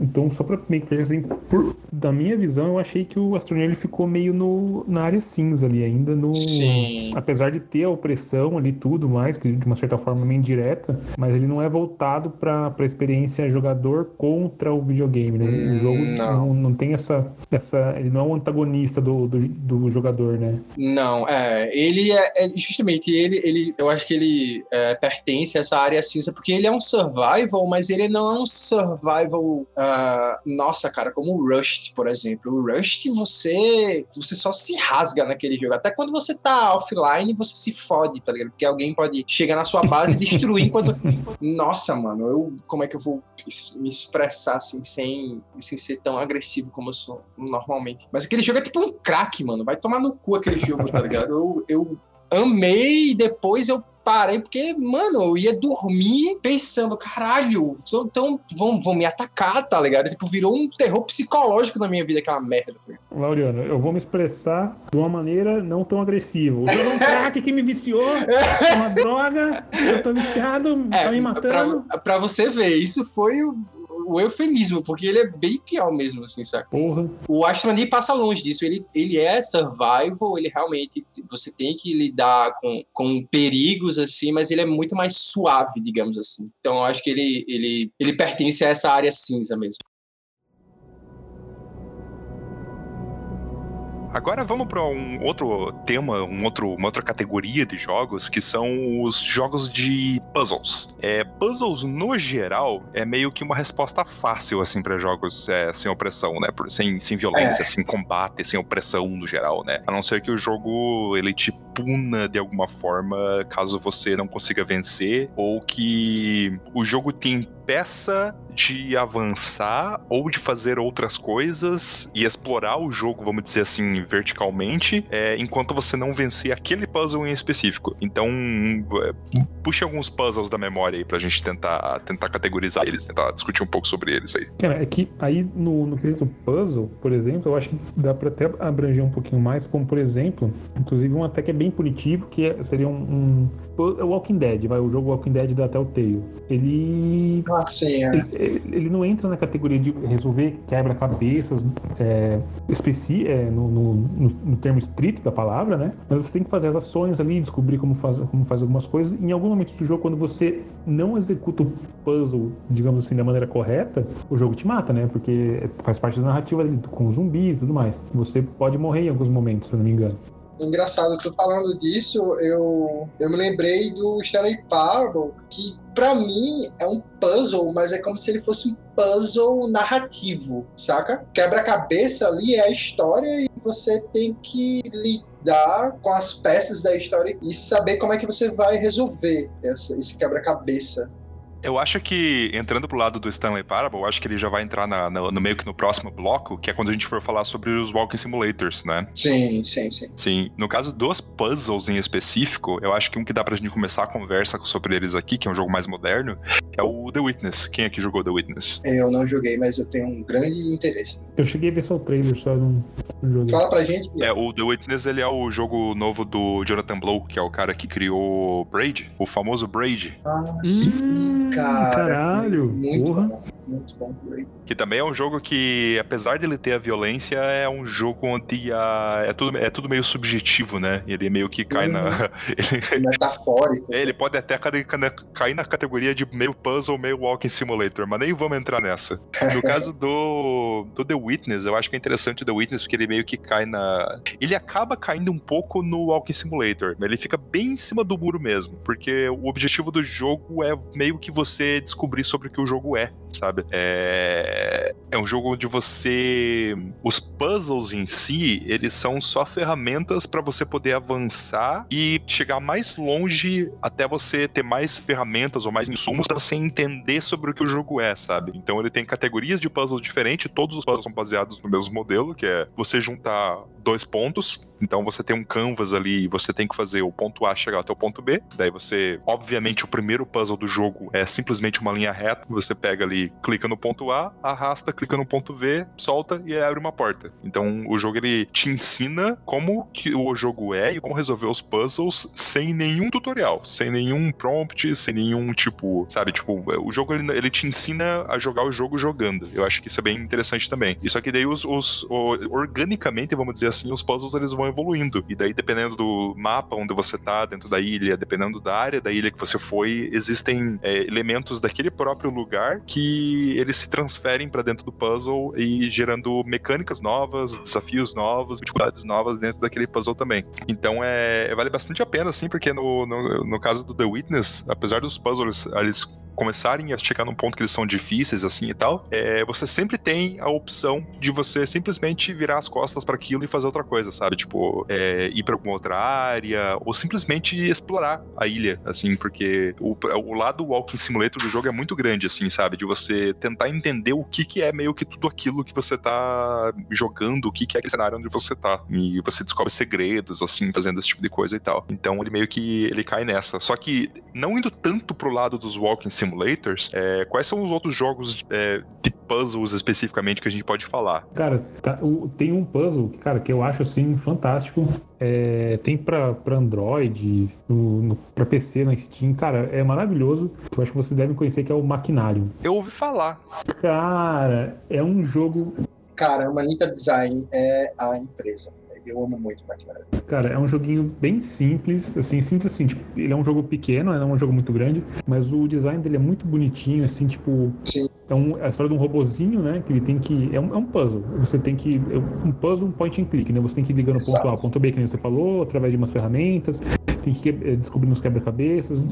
então só pra meio que assim, por, da minha visão, eu achei que o Astroneer ele ficou meio no, na área cinza ali, ainda no. Sim. Apesar de ter a opressão ali tudo mais, que de uma certa forma meio indireta, mas ele não é voltado pra, pra experiência jogar jogador contra o videogame. Né? O jogo hum, não. não. Não, tem essa, essa. Ele não é um antagonista do, do, do jogador, né? Não, é. Ele é, é, justamente ele, ele. Eu acho que ele é, pertence a essa área cinza, porque ele é um survival, mas ele não é um survival. Uh, nossa, cara, como o Rust, por exemplo. O Rust, você. Você só se rasga naquele jogo. Até quando você tá offline, você se fode, tá ligado? Porque alguém pode chegar na sua base e destruir enquanto. <laughs> Nossa, mano, eu. Como é que eu vou me expressar assim, sem, sem ser tão agressivo como eu sou normalmente. Mas aquele jogo é tipo um crack, mano. Vai tomar no cu aquele jogo, tá ligado? Eu, eu amei e depois eu parei, porque, mano, eu ia dormir pensando, caralho, então vão, vão me atacar, tá ligado? Tipo, virou um terror psicológico na minha vida, aquela merda. Tá Laureano, eu vou me expressar de uma maneira não tão agressiva. O é um <laughs> crack que me viciou, uma droga, eu tô viciado, é, tá me matando. Pra, pra você ver, isso foi o, eufemismo, porque ele é bem pior mesmo, assim, sabe? Porra. O Astroneer passa longe disso. Ele, ele é survival, ele realmente. Você tem que lidar com, com perigos, assim, mas ele é muito mais suave, digamos assim. Então eu acho que ele, ele, ele pertence a essa área cinza mesmo. Agora vamos para um outro tema, um outro, uma outra categoria de jogos, que são os jogos de puzzles. É, puzzles, no geral, é meio que uma resposta fácil, assim, para jogos é, sem opressão, né? Sem, sem violência, é. sem combate, sem opressão no geral, né? A não ser que o jogo, ele te puna de alguma forma caso você não consiga vencer, ou que o jogo te impeça de avançar ou de fazer outras coisas e explorar o jogo, vamos dizer assim, verticalmente, é, enquanto você não vencer aquele puzzle em específico. Então, puxe alguns puzzles da memória aí pra gente tentar, tentar categorizar eles, tentar discutir um pouco sobre eles aí. Cara, é que aí no, no quesito puzzle, por exemplo, eu acho que dá pra até abranger um pouquinho mais, como por exemplo, inclusive um até que é bem punitivo, que é, seria um, um o Walking Dead, vai, o jogo Walking Dead da Telltale. Ele. Ah, sim, é. ele, ele, não entra na categoria de resolver quebra-cabeças é, especi é, no, no, no, no, termo estrito da palavra, né? Mas você tem que fazer as ações ali, descobrir como faz, como faz algumas coisas. Em algum momento do jogo, quando você não executa o puzzle, digamos assim, da maneira correta, o jogo te mata, né? Porque faz parte da narrativa ali, com zumbis e tudo mais. Você pode morrer em alguns momentos, se eu não me engano engraçado, tu falando disso, eu, eu me lembrei do Stanley Parable, que para mim é um puzzle, mas é como se ele fosse um puzzle narrativo, saca? Quebra-cabeça ali é a história e você tem que lidar com as peças da história e saber como é que você vai resolver essa, esse quebra-cabeça. Eu acho que, entrando pro lado do Stanley Parable, eu acho que ele já vai entrar na, no, no, meio que no próximo bloco, que é quando a gente for falar sobre os Walking Simulators, né? Sim, sim, sim. Sim. No caso dos puzzles em específico, eu acho que um que dá pra gente começar a conversa sobre eles aqui, que é um jogo mais moderno, é o The Witness. Quem aqui jogou The Witness? Eu não joguei, mas eu tenho um grande interesse. Eu cheguei a ver só o trailer, só não, não joguei. Fala pra gente. É, o The Witness, ele é o jogo novo do Jonathan Blow, que é o cara que criou Braid, o famoso Braid. Ah, sim, hum, cara. Caralho, muito porra. Bom muito bom Que também é um jogo que, apesar dele ter a violência, é um jogo onde a, é, tudo, é tudo meio subjetivo, né? Ele meio que cai uhum. na. <laughs> Ele, Metafórico. É, ele pode até cair na categoria de meio puzzle, meio walking simulator, mas nem vamos entrar nessa. No <laughs> caso do, do The Witness, eu acho que é interessante o The Witness, porque ele meio que cai na. Ele acaba caindo um pouco no walking simulator, mas ele fica bem em cima do muro mesmo, porque o objetivo do jogo é meio que você descobrir sobre o que o jogo é, sabe? É, é um jogo onde você. Os puzzles em si, eles são só ferramentas para você poder avançar e chegar mais longe até você ter mais ferramentas ou mais insumos para você entender sobre o que o jogo é, sabe? Então ele tem categorias de puzzles diferentes, todos os puzzles são baseados no mesmo modelo, que é você juntar dois pontos. Então você tem um canvas ali e você tem que fazer o ponto A chegar até o ponto B. Daí você, obviamente, o primeiro puzzle do jogo é simplesmente uma linha reta. Você pega ali, clica no ponto A, arrasta, clica no ponto V, solta e abre uma porta. Então o jogo ele te ensina como que o jogo é e como resolver os puzzles sem nenhum tutorial, sem nenhum prompt, sem nenhum tipo, sabe, tipo, o jogo ele, ele te ensina a jogar o jogo jogando. Eu acho que isso é bem interessante também. Isso aqui daí os, os, os organicamente, vamos dizer assim, os puzzles eles vão evoluindo. E daí dependendo do mapa onde você tá, dentro da ilha, dependendo da área da ilha que você foi, existem é, elementos daquele próprio lugar que eles se transferem para dentro do puzzle e gerando mecânicas novas, desafios novos, dificuldades novas dentro daquele puzzle também. Então é, vale bastante a pena, assim, porque no, no, no caso do The Witness, apesar dos puzzles eles começarem a chegar num ponto que eles são difíceis assim e tal, é, você sempre tem a opção de você simplesmente virar as costas para aquilo e fazer outra coisa, sabe? Tipo, é, ir para alguma outra área ou simplesmente explorar a ilha, assim, porque o, o lado walking simulator do jogo é muito grande, assim, sabe? De você tentar entender o que, que é meio que tudo aquilo que você tá jogando, o que, que é aquele cenário onde você tá. E você descobre segredos, assim, fazendo esse tipo de coisa e tal. Então ele meio que ele cai nessa. Só que não indo tanto pro lado dos walking simulators, é, quais são os outros jogos é, de puzzles especificamente que a gente pode falar? Cara, tá, tem um puzzle, cara, que eu acho assim fantástico. É, tem pra, pra Android, no, no, pra PC, na Steam, cara, é maravilhoso. Eu acho que vocês devem conhecer que é o Maquinário. Eu ouvi falar. Cara, é um jogo. Cara, a Manita Design é a empresa Eu amo muito Backyard. Cara, é um joguinho bem simples, assim, simples assim, tipo, ele é um jogo pequeno, não é um jogo muito grande, mas o design dele é muito bonitinho, assim, tipo. Sim. É, um, a história de um robozinho, né? Que ele tem que. É um, é um puzzle. Você tem que. É um puzzle um point and click, né? Você tem que ir ligando o ponto A, ponto B, que nem você falou, através de umas ferramentas, tem que ir descobrindo os quebra-cabeças.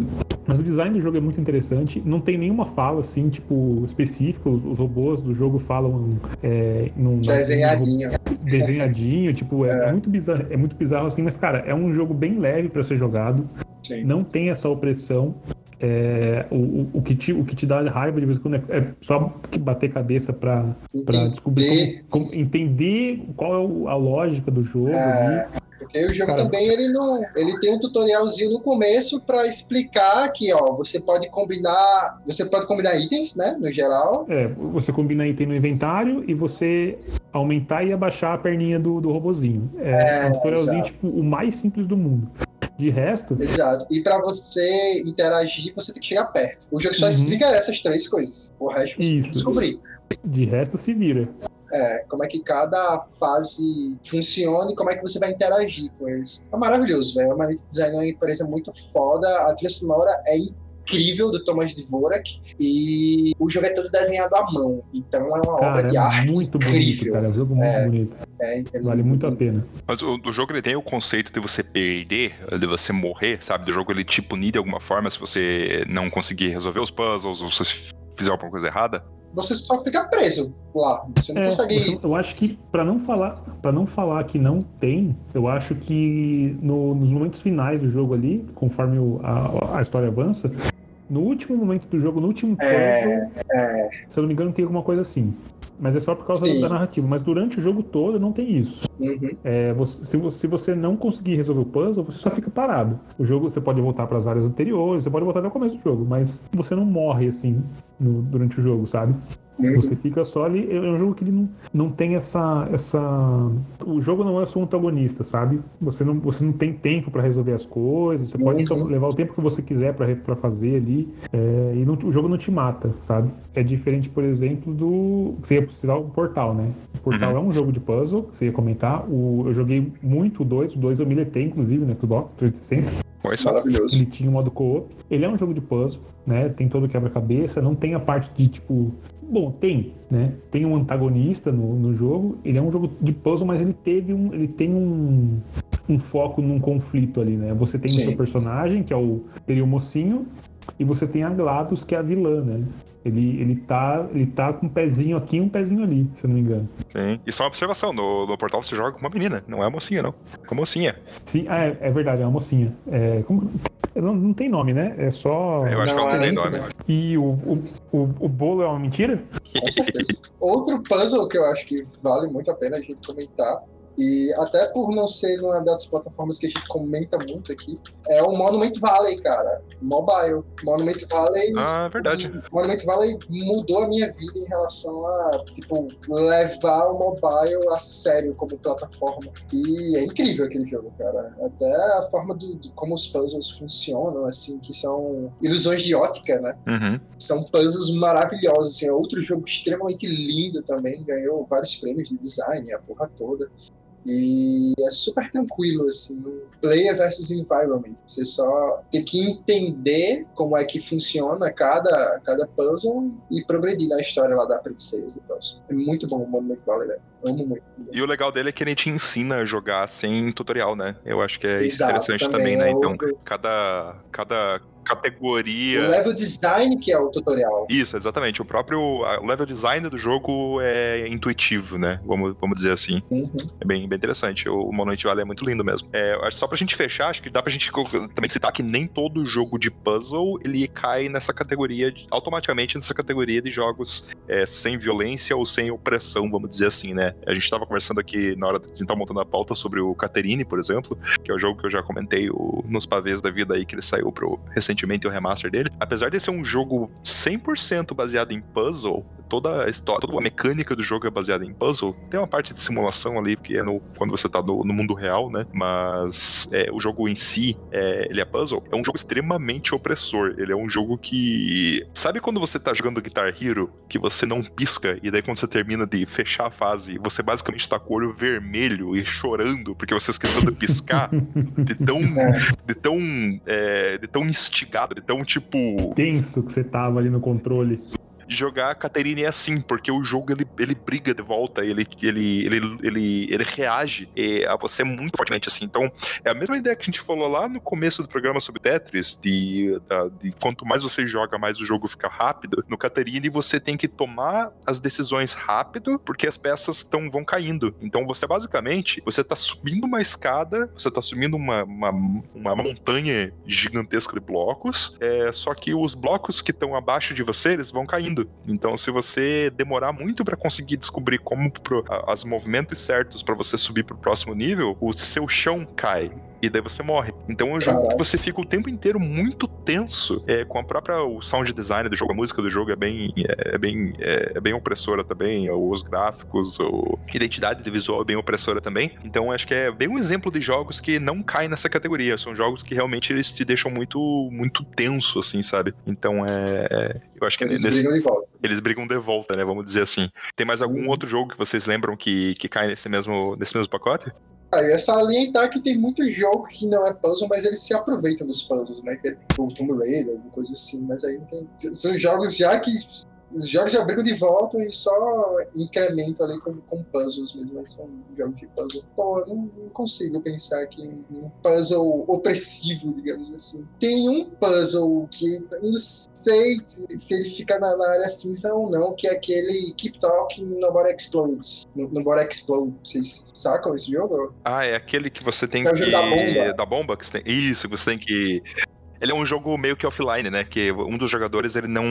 Mas o design do jogo é muito interessante. Não tem nenhuma fala, assim, tipo, específica. Os, os robôs do jogo falam. É, num, desenhadinho. desenhadinho, tipo, é, é. é, muito bizarro, é muito bizarro assim, mas, cara, é um jogo bem leve para ser jogado. Sim. Não tem essa opressão. É, o, o, que te, o que te dá raiva de vez em quando é, é só bater cabeça para descobrir como, como, entender qual é a lógica do jogo. É, porque o jogo Cara. também ele não, ele tem um tutorialzinho no começo para explicar que, ó, você pode combinar, você pode combinar itens, né, no geral. É, você combina item no inventário e você aumentar e abaixar a perninha do, do robozinho. É, é um tutorialzinho tipo o mais simples do mundo. De resto. Exato. E para você interagir, você tem que chegar perto. O jogo só uhum. explica essas três coisas. O resto você Isso. tem que descobrir. De resto, se vira. É, como é que cada fase funciona e como é que você vai interagir com eles. É maravilhoso, velho. A Manito Design é uma empresa muito foda. A trilha sonora é incrível do Thomas Dvorak e o jogo é todo desenhado à mão. Então é uma cara, obra de é arte muito incrível. Bonito, cara. É um jogo muito é, bonito. É, é vale muito a pena. Mas o, o, jogo ele tem o conceito de você perder, de você morrer, sabe? Do jogo ele te punir de alguma forma se você não conseguir resolver os puzzles ou se você fizer alguma coisa errada você só fica preso lá. Você não é, consegue. Eu acho que para não falar, para não falar que não tem, eu acho que no, nos momentos finais do jogo ali, conforme o, a, a história avança, no último momento do jogo, no último é, é... se eu não me engano, tem alguma coisa assim. Mas é só por causa Sim. da narrativa. Mas durante o jogo todo não tem isso. Uhum. É, você, se, você, se, você não conseguir resolver o puzzle, você só fica parado. O jogo você pode voltar para as áreas anteriores, você pode voltar até o começo do jogo, mas você não morre assim no, durante o jogo, sabe? Você fica só ali. É um jogo que ele não, não tem essa, essa. O jogo não é seu antagonista, sabe? Você não, você não tem tempo para resolver as coisas. Você pode uhum. levar o tempo que você quiser para fazer ali. É, e não, o jogo não te mata, sabe? É diferente, por exemplo, do. Você ia precisar o Portal, né? O Portal uhum. é um jogo de puzzle, que você ia comentar. O, eu joguei muito o 2. O 2 eu miletei, inclusive, no Xbox 360. Foi maravilhoso. Ele tinha um modo co-op. Ele é um jogo de puzzle, né? Tem todo quebra-cabeça, não tem a parte de tipo Bom, tem, né? Tem um antagonista no, no jogo. Ele é um jogo de puzzle, mas ele teve um. Ele tem um, um foco num conflito ali, né? Você tem Sim. o seu personagem, que é o. Seria o mocinho, e você tem a GLaDOS, que é a vilã, né? Ele, ele, tá, ele tá com um pezinho aqui e um pezinho ali, se eu não me engano. Sim. E só uma observação: no, no portal você joga com uma menina, não é a mocinha, não. Com a mocinha. Sim, ah, é, é verdade, é uma mocinha. É, como, não, não tem nome, né? É só. Eu acho não, que não tem nome. E o, o, o, o bolo é uma mentira? Outro puzzle que eu acho que vale muito a pena a gente comentar e até por não ser uma das plataformas que a gente comenta muito aqui, é o Monument Valley, cara. Mobile. Monument Valley. Ah, é verdade. Monument Valley mudou a minha vida em relação a, tipo, levar o mobile a sério como plataforma. E é incrível aquele jogo, cara. Até a forma do, do como os puzzles funcionam, assim, que são ilusões de ótica, né? Uhum. São puzzles maravilhosos, assim. É outro jogo extremamente lindo também. Ganhou vários prêmios de design, a porra toda. E é super tranquilo, assim, player versus environment. Você só tem que entender como é que funciona cada, cada puzzle e progredir na história lá da princesa. Então, é muito bom o Valley, né? Amo muito. E o legal dele é que ele te ensina a jogar sem tutorial, né? Eu acho que é Exato, interessante também, também né? É então, cada, cada categoria. O level design que é o tutorial. Isso, exatamente. O próprio level design do jogo é intuitivo, né? Vamos, vamos dizer assim. Uhum. É bem, bem interessante. O Monument Valley é muito lindo mesmo. É, só pra gente fechar, acho que dá pra gente também citar que nem todo jogo de puzzle ele cai nessa categoria, de, automaticamente nessa categoria de jogos é, sem violência ou sem opressão, vamos dizer assim, né? A gente tava conversando aqui na hora de a gente montando a pauta sobre o Caterine, por exemplo, que é o jogo que eu já comentei o, nos pavês da vida aí que ele saiu pro recentemente o remaster dele, apesar de ser um jogo 100% baseado em puzzle, toda a história, toda a mecânica do jogo é baseada em puzzle. Tem uma parte de simulação ali, porque é no, quando você tá no, no mundo real, né? Mas é, o jogo em si, é, ele é puzzle. É um jogo extremamente opressor. Ele é um jogo que. Sabe quando você tá jogando Guitar Hero, que você não pisca, e daí quando você termina de fechar a fase, você basicamente tá com o olho vermelho e chorando porque você esqueceu de piscar? <laughs> de tão. De tão. É, de tão instigado, de tão tipo. Tenso que você tava ali no controle jogar a Caterine é assim, porque o jogo ele, ele briga de volta, ele, ele, ele, ele, ele reage a você muito fortemente assim. Então, é a mesma ideia que a gente falou lá no começo do programa sobre Tetris, de, de quanto mais você joga, mais o jogo fica rápido. No Caterine você tem que tomar as decisões rápido, porque as peças tão, vão caindo. Então, você basicamente, você tá subindo uma escada, você tá subindo uma, uma, uma montanha gigantesca de blocos, é, só que os blocos que estão abaixo de você, eles vão caindo. Então, se você demorar muito para conseguir descobrir como pro, as movimentos certos para você subir para o próximo nível, o seu chão cai e daí você morre. Então é um jogo que você fica o tempo inteiro muito tenso, é, com a própria o sound design do jogo, a música do jogo é bem é, é bem é, é, bem opressora também, os gráficos, a identidade do visual é bem opressora também. Então acho que é bem um exemplo de jogos que não caem nessa categoria, são jogos que realmente eles te deixam muito muito tenso assim, sabe? Então é, é eu acho que eles nesse, brigam de volta. Eles brigam de volta, né? Vamos dizer assim. Tem mais algum uhum. outro jogo que vocês lembram que, que cai nesse mesmo, nesse mesmo pacote? Ah, essa linha tá que tem muito jogo que não é puzzle, mas eles se aproveitam dos puzzles, né? Que é o Tomb Raider, alguma coisa assim. Mas aí tem. São jogos já que os jogos já brigam de volta e só incremento ali com, com puzzles mesmo, mas são jogos de puzzle. Pô, eu não, não consigo pensar aqui em um puzzle opressivo, digamos assim. Tem um puzzle que não sei se ele fica na, na área cinza ou não, que é aquele Keep Talking Nobody Explodes. Nobody Explode. Vocês sacam esse jogo? Ah, é aquele que você tem é que... Da bomba. Da bomba que você tem... Isso, você tem que ele é um jogo meio que offline, né? Que um dos jogadores ele não,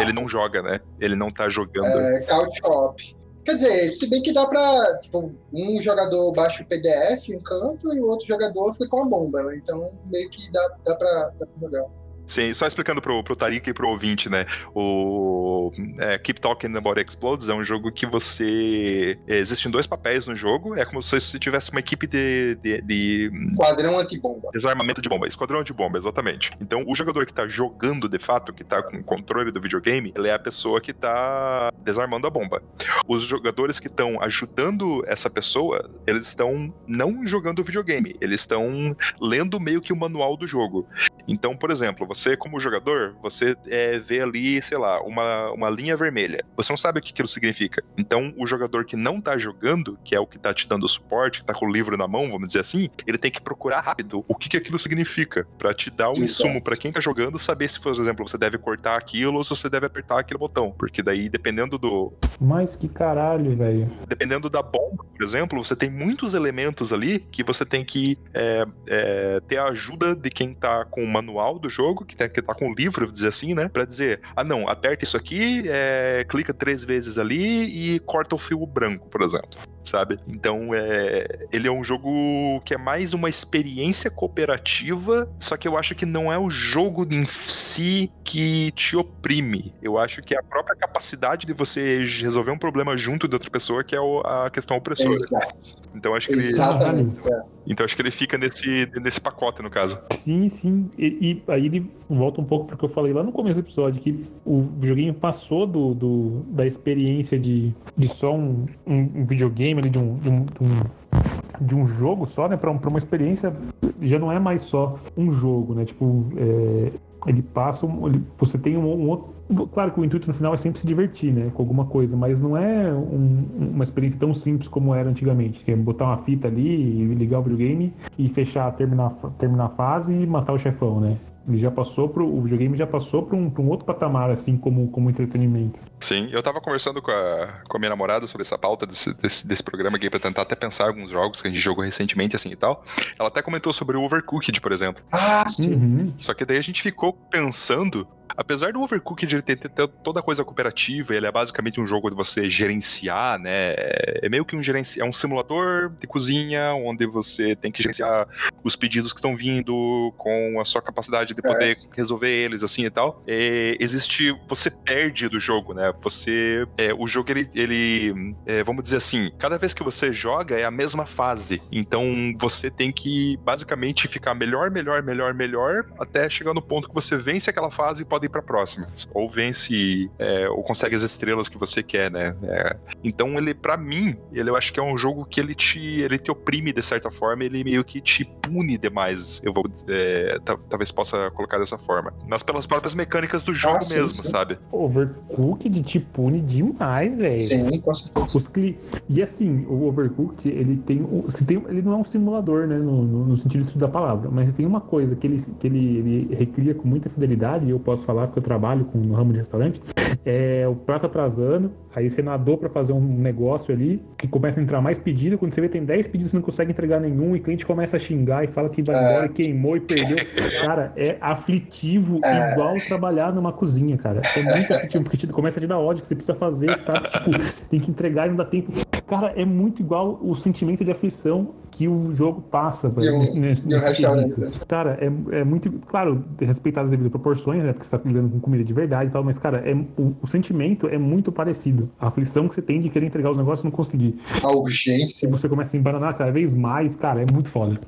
ele não joga, né? Ele não tá jogando. É, couch op. Quer dizer, se bem que dá pra. Tipo, um jogador baixa o PDF em um canto e o outro jogador fica com a bomba, né? Então meio que dá, dá, pra, dá pra jogar. Sim, só explicando pro, pro Tarik e pro ouvinte, né? O é, Keep Talking About Explodes é um jogo que você. É, existem dois papéis no jogo. É como se você tivesse uma equipe de. de, de... Esquadrão antibomba. Desarmamento de bomba. Esquadrão antibomba, exatamente. Então, o jogador que tá jogando de fato, que tá com o controle do videogame, ele é a pessoa que tá desarmando a bomba. Os jogadores que estão ajudando essa pessoa, eles estão não jogando o videogame, eles estão lendo meio que o manual do jogo. Então, por exemplo, você, como jogador, você é, vê ali, sei lá, uma, uma linha vermelha. Você não sabe o que aquilo significa. Então, o jogador que não tá jogando, que é o que tá te dando suporte, que tá com o livro na mão, vamos dizer assim, ele tem que procurar rápido o que, que aquilo significa, para te dar um Exato. insumo para quem tá jogando saber se, por exemplo, você deve cortar aquilo ou se você deve apertar aquele botão. Porque daí, dependendo do. Mas que caralho, velho. Dependendo da bomba, por exemplo, você tem muitos elementos ali que você tem que é, é, ter a ajuda de quem tá com manual do jogo que tá, que tá com o livro, dizer assim, né? Pra dizer, ah não, aperta isso aqui, é, clica três vezes ali e corta o fio branco, por exemplo sabe? Então, é, ele é um jogo que é mais uma experiência cooperativa, só que eu acho que não é o jogo em si que te oprime. Eu acho que é a própria capacidade de você resolver um problema junto de outra pessoa que é a questão opressora. Exato. Então, acho que Exatamente. Ele, então, acho que ele fica nesse, nesse pacote, no caso. Sim, sim. E, e aí ele volta um pouco porque eu falei lá no começo do episódio que o videogame passou do, do da experiência de, de só um, um videogame game, ali, de, um, de, um, de um jogo só, né? Pra, pra uma experiência, já não é mais só um jogo, né? Tipo, é, ele passa. Ele, você tem um, um, outro. Claro que o intuito no final é sempre se divertir, né? Com alguma coisa, mas não é um, uma experiência tão simples como era antigamente. É botar uma fita ali, ligar o videogame e fechar, terminar, terminar a fase e matar o chefão, né? Ele já passou pro. O videogame já passou para um, um outro patamar, assim, como, como entretenimento. Sim, eu tava conversando com a, com a minha namorada sobre essa pauta desse, desse, desse programa aqui pra tentar até pensar alguns jogos que a gente jogou recentemente, assim e tal. Ela até comentou sobre o Overcooked, por exemplo. Ah, sim. Uhum. Só que daí a gente ficou pensando apesar do Overcooked ele ter, ter toda a coisa cooperativa, ele é basicamente um jogo de você gerenciar, né? É meio que um gerenci... é um simulador de cozinha onde você tem que gerenciar os pedidos que estão vindo com a sua capacidade de poder é. resolver eles assim e tal. É, existe você perde do jogo, né? Você é, o jogo ele, ele é, vamos dizer assim, cada vez que você joga é a mesma fase. Então você tem que basicamente ficar melhor, melhor, melhor, melhor até chegar no ponto que você vence aquela fase e pode ir para próxima. Ou vence é, ou consegue as estrelas que você quer, né? É, então ele para mim, ele eu acho que é um jogo que ele te ele te oprime de certa forma, ele meio que te pune demais. Eu vou é, talvez possa colocar dessa forma. Mas pelas próprias mecânicas do jogo ah, mesmo, sim. sabe? Overcooked te pune demais, velho. Sim, com certeza. Os cli... E assim, o Overcooked, ele tem, se tem. Ele não é um simulador, né? No, no, no sentido da palavra. Mas tem uma coisa que ele, que ele, ele recria com muita fidelidade, e eu posso falar porque eu trabalho com, no ramo de restaurante, é o prato atrasando, aí você nadou para fazer um negócio ali, que começa a entrar mais pedido, quando você vê tem 10 pedidos, você não consegue entregar nenhum, e o cliente começa a xingar e fala que vai embora, é. queimou e perdeu. Cara, é aflitivo é. igual trabalhar numa cozinha, cara. É muito aflitivo, porque começa a te dar ódio que você precisa fazer, sabe? Tipo, tem que entregar e não dá tempo. Cara, é muito igual o sentimento de aflição que o jogo passa. E o, nesse, restaurante. Né? Cara, é, é muito. Claro, respeitar as devidas proporções, né? Porque você tá lidando com comida de verdade e tal, mas, cara, é, o, o, sentimento é muito parecido. A aflição que você tem de querer entregar os negócios e não conseguir. A urgência. E você começa a embananar cada vez mais, cara, é muito foda.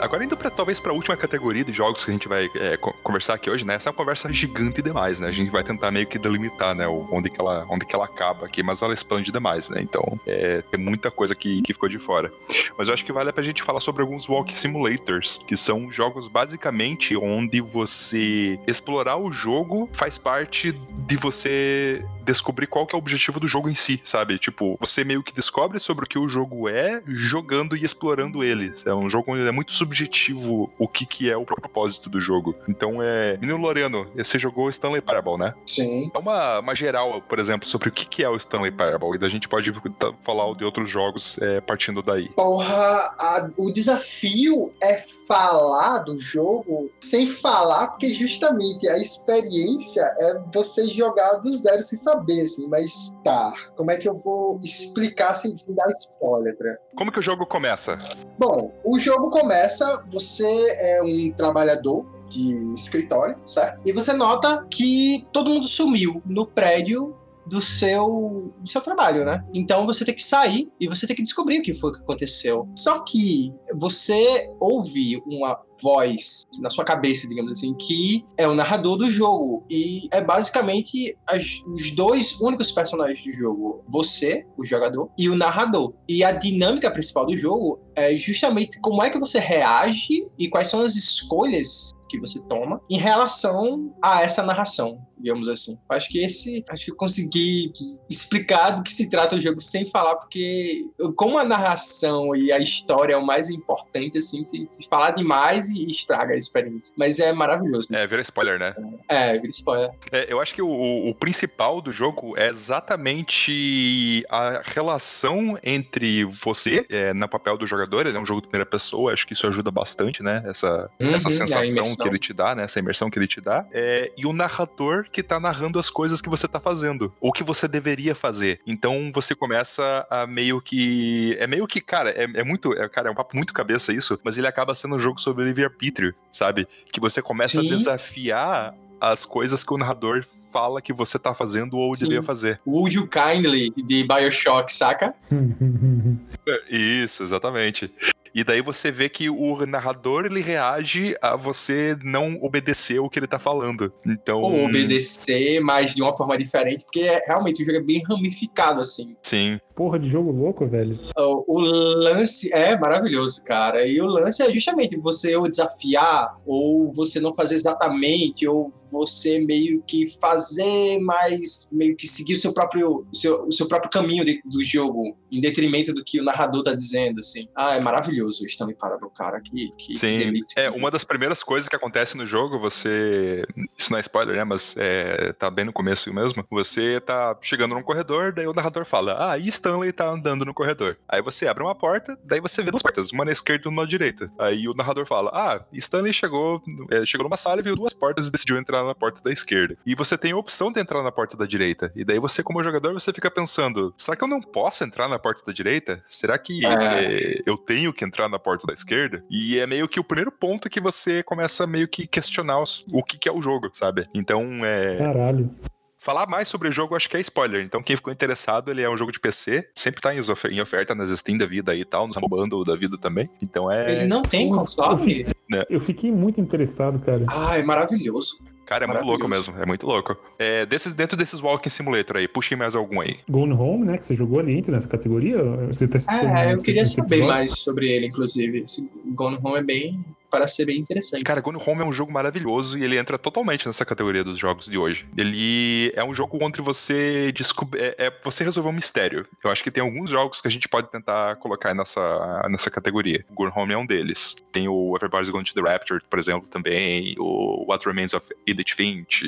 Agora indo pra, talvez para a última categoria de jogos que a gente vai é, conversar aqui hoje, né? Essa é uma conversa gigante demais, né? A gente vai tentar meio que delimitar, né? Onde que ela, onde que ela acaba aqui, mas ela expande demais, né? Então, é, tem muita coisa que, que ficou de fora. Mas eu acho que vale pra gente falar sobre alguns walk simulators, que são jogos basicamente onde você explorar o jogo faz parte de você descobrir qual que é o objetivo do jogo em si, sabe? Tipo, você meio que descobre sobre o que o jogo é jogando e explorando ele. É um jogo onde é muito subjetivo o que, que é o propósito do jogo. Então é. Menino Loreno, você jogou Stanley Parable, né? Sim. É uma, uma geral, por exemplo, sobre o que, que é o Stanley Parable. E da gente pode falar de outros jogos é, partindo daí. Porra, a, o desafio é falar do jogo sem falar, porque justamente a experiência é você jogar do zero sem saber, assim. Mas tá, como é que eu vou explicar sem, sem dar spoiler, né? Como que o jogo começa? Bom, o jogo começa, você é um trabalhador de escritório, certo? E você nota que todo mundo sumiu no prédio do seu, do seu trabalho, né? Então você tem que sair e você tem que descobrir o que foi que aconteceu. Só que você ouve uma voz na sua cabeça, digamos assim, que é o narrador do jogo. E é basicamente as, os dois únicos personagens do jogo: você, o jogador, e o narrador. E a dinâmica principal do jogo é justamente como é que você reage e quais são as escolhas que você toma em relação a essa narração, digamos assim. Acho que esse, acho que eu consegui explicar do que se trata o jogo sem falar, porque como a narração e a história é o mais importante, assim, se, se falar demais e estraga a experiência. Mas é maravilhoso. É, vira spoiler, né? É, vira spoiler. É, eu acho que o, o principal do jogo é exatamente a relação entre você, é, no papel do jogador, ele é um jogo de primeira pessoa, acho que isso ajuda bastante, né? Essa, uhum, essa sensação que ele te dá, né? Essa imersão que ele te dá. É, e o narrador que tá narrando as coisas que você tá fazendo. Ou que você deveria fazer. Então você começa a meio que. É meio que, cara, é, é muito. É, cara, é um papo muito cabeça isso, mas ele acaba sendo um jogo sobre livre-arbítrio, sabe? Que você começa Sim. a desafiar as coisas que o narrador fala que você tá fazendo ou Sim. devia fazer. Would you kindly de Bioshock, saca? <laughs> Isso, exatamente. E daí você vê que o narrador ele reage a você não obedecer o que ele tá falando. Então. Ou obedecer, mas de uma forma diferente, porque é, realmente o jogo é bem ramificado, assim. Sim. Porra de jogo louco, velho. O, lance é maravilhoso, cara. E o lance é justamente você ou desafiar, ou você não fazer exatamente, ou você meio que fazer, mas meio que seguir o seu próprio, o seu, o seu próprio caminho de, do jogo, em detrimento do que o narrador tá dizendo, assim. Ah, é maravilhoso maravilhoso o Stanley Parable, cara. Que, que Sim, delícia. é uma das primeiras coisas que acontece no jogo, você. Isso não é spoiler, né? Mas é, tá bem no começo mesmo. Você tá chegando num corredor, daí o narrador fala: Ah, e Stanley tá andando no corredor. Aí você você abre uma porta, daí você vê duas portas, uma na esquerda e uma na direita. Aí o narrador fala: Ah, Stanley chegou, é, chegou numa sala e viu duas portas e decidiu entrar na porta da esquerda. E você tem a opção de entrar na porta da direita. E daí você, como jogador, você fica pensando: será que eu não posso entrar na porta da direita? Será que é. É, eu tenho que entrar na porta da esquerda? E é meio que o primeiro ponto que você começa meio que questionar o que, que é o jogo, sabe? Então é. Caralho. Falar mais sobre o jogo acho que é spoiler. Então, quem ficou interessado, ele é um jogo de PC. Sempre tá em oferta nas Steam da vida aí e tal, no Bundle da vida também. Então é. Ele não tem console? Né? Eu fiquei muito interessado, cara. Ah, é maravilhoso. Cara, é muito louco mesmo, é muito louco. É, desses, dentro desses Walking Simulator aí, puxem mais algum aí. Gone Home, né, que você jogou ali, entra nessa categoria? Você tá é, eu queria saber mais sobre ele, inclusive. Esse Gone Home é bem parece ser bem interessante. Cara, Gone Home é um jogo maravilhoso e ele entra totalmente nessa categoria dos jogos de hoje. Ele é um jogo onde você descobre. É, é, você resolver um mistério. Eu acho que tem alguns jogos que a gente pode tentar colocar nessa, nessa categoria. Gone Home é um deles. Tem o Everybody's Going to the Rapture, por exemplo, também. O What Remains of Edith Finch,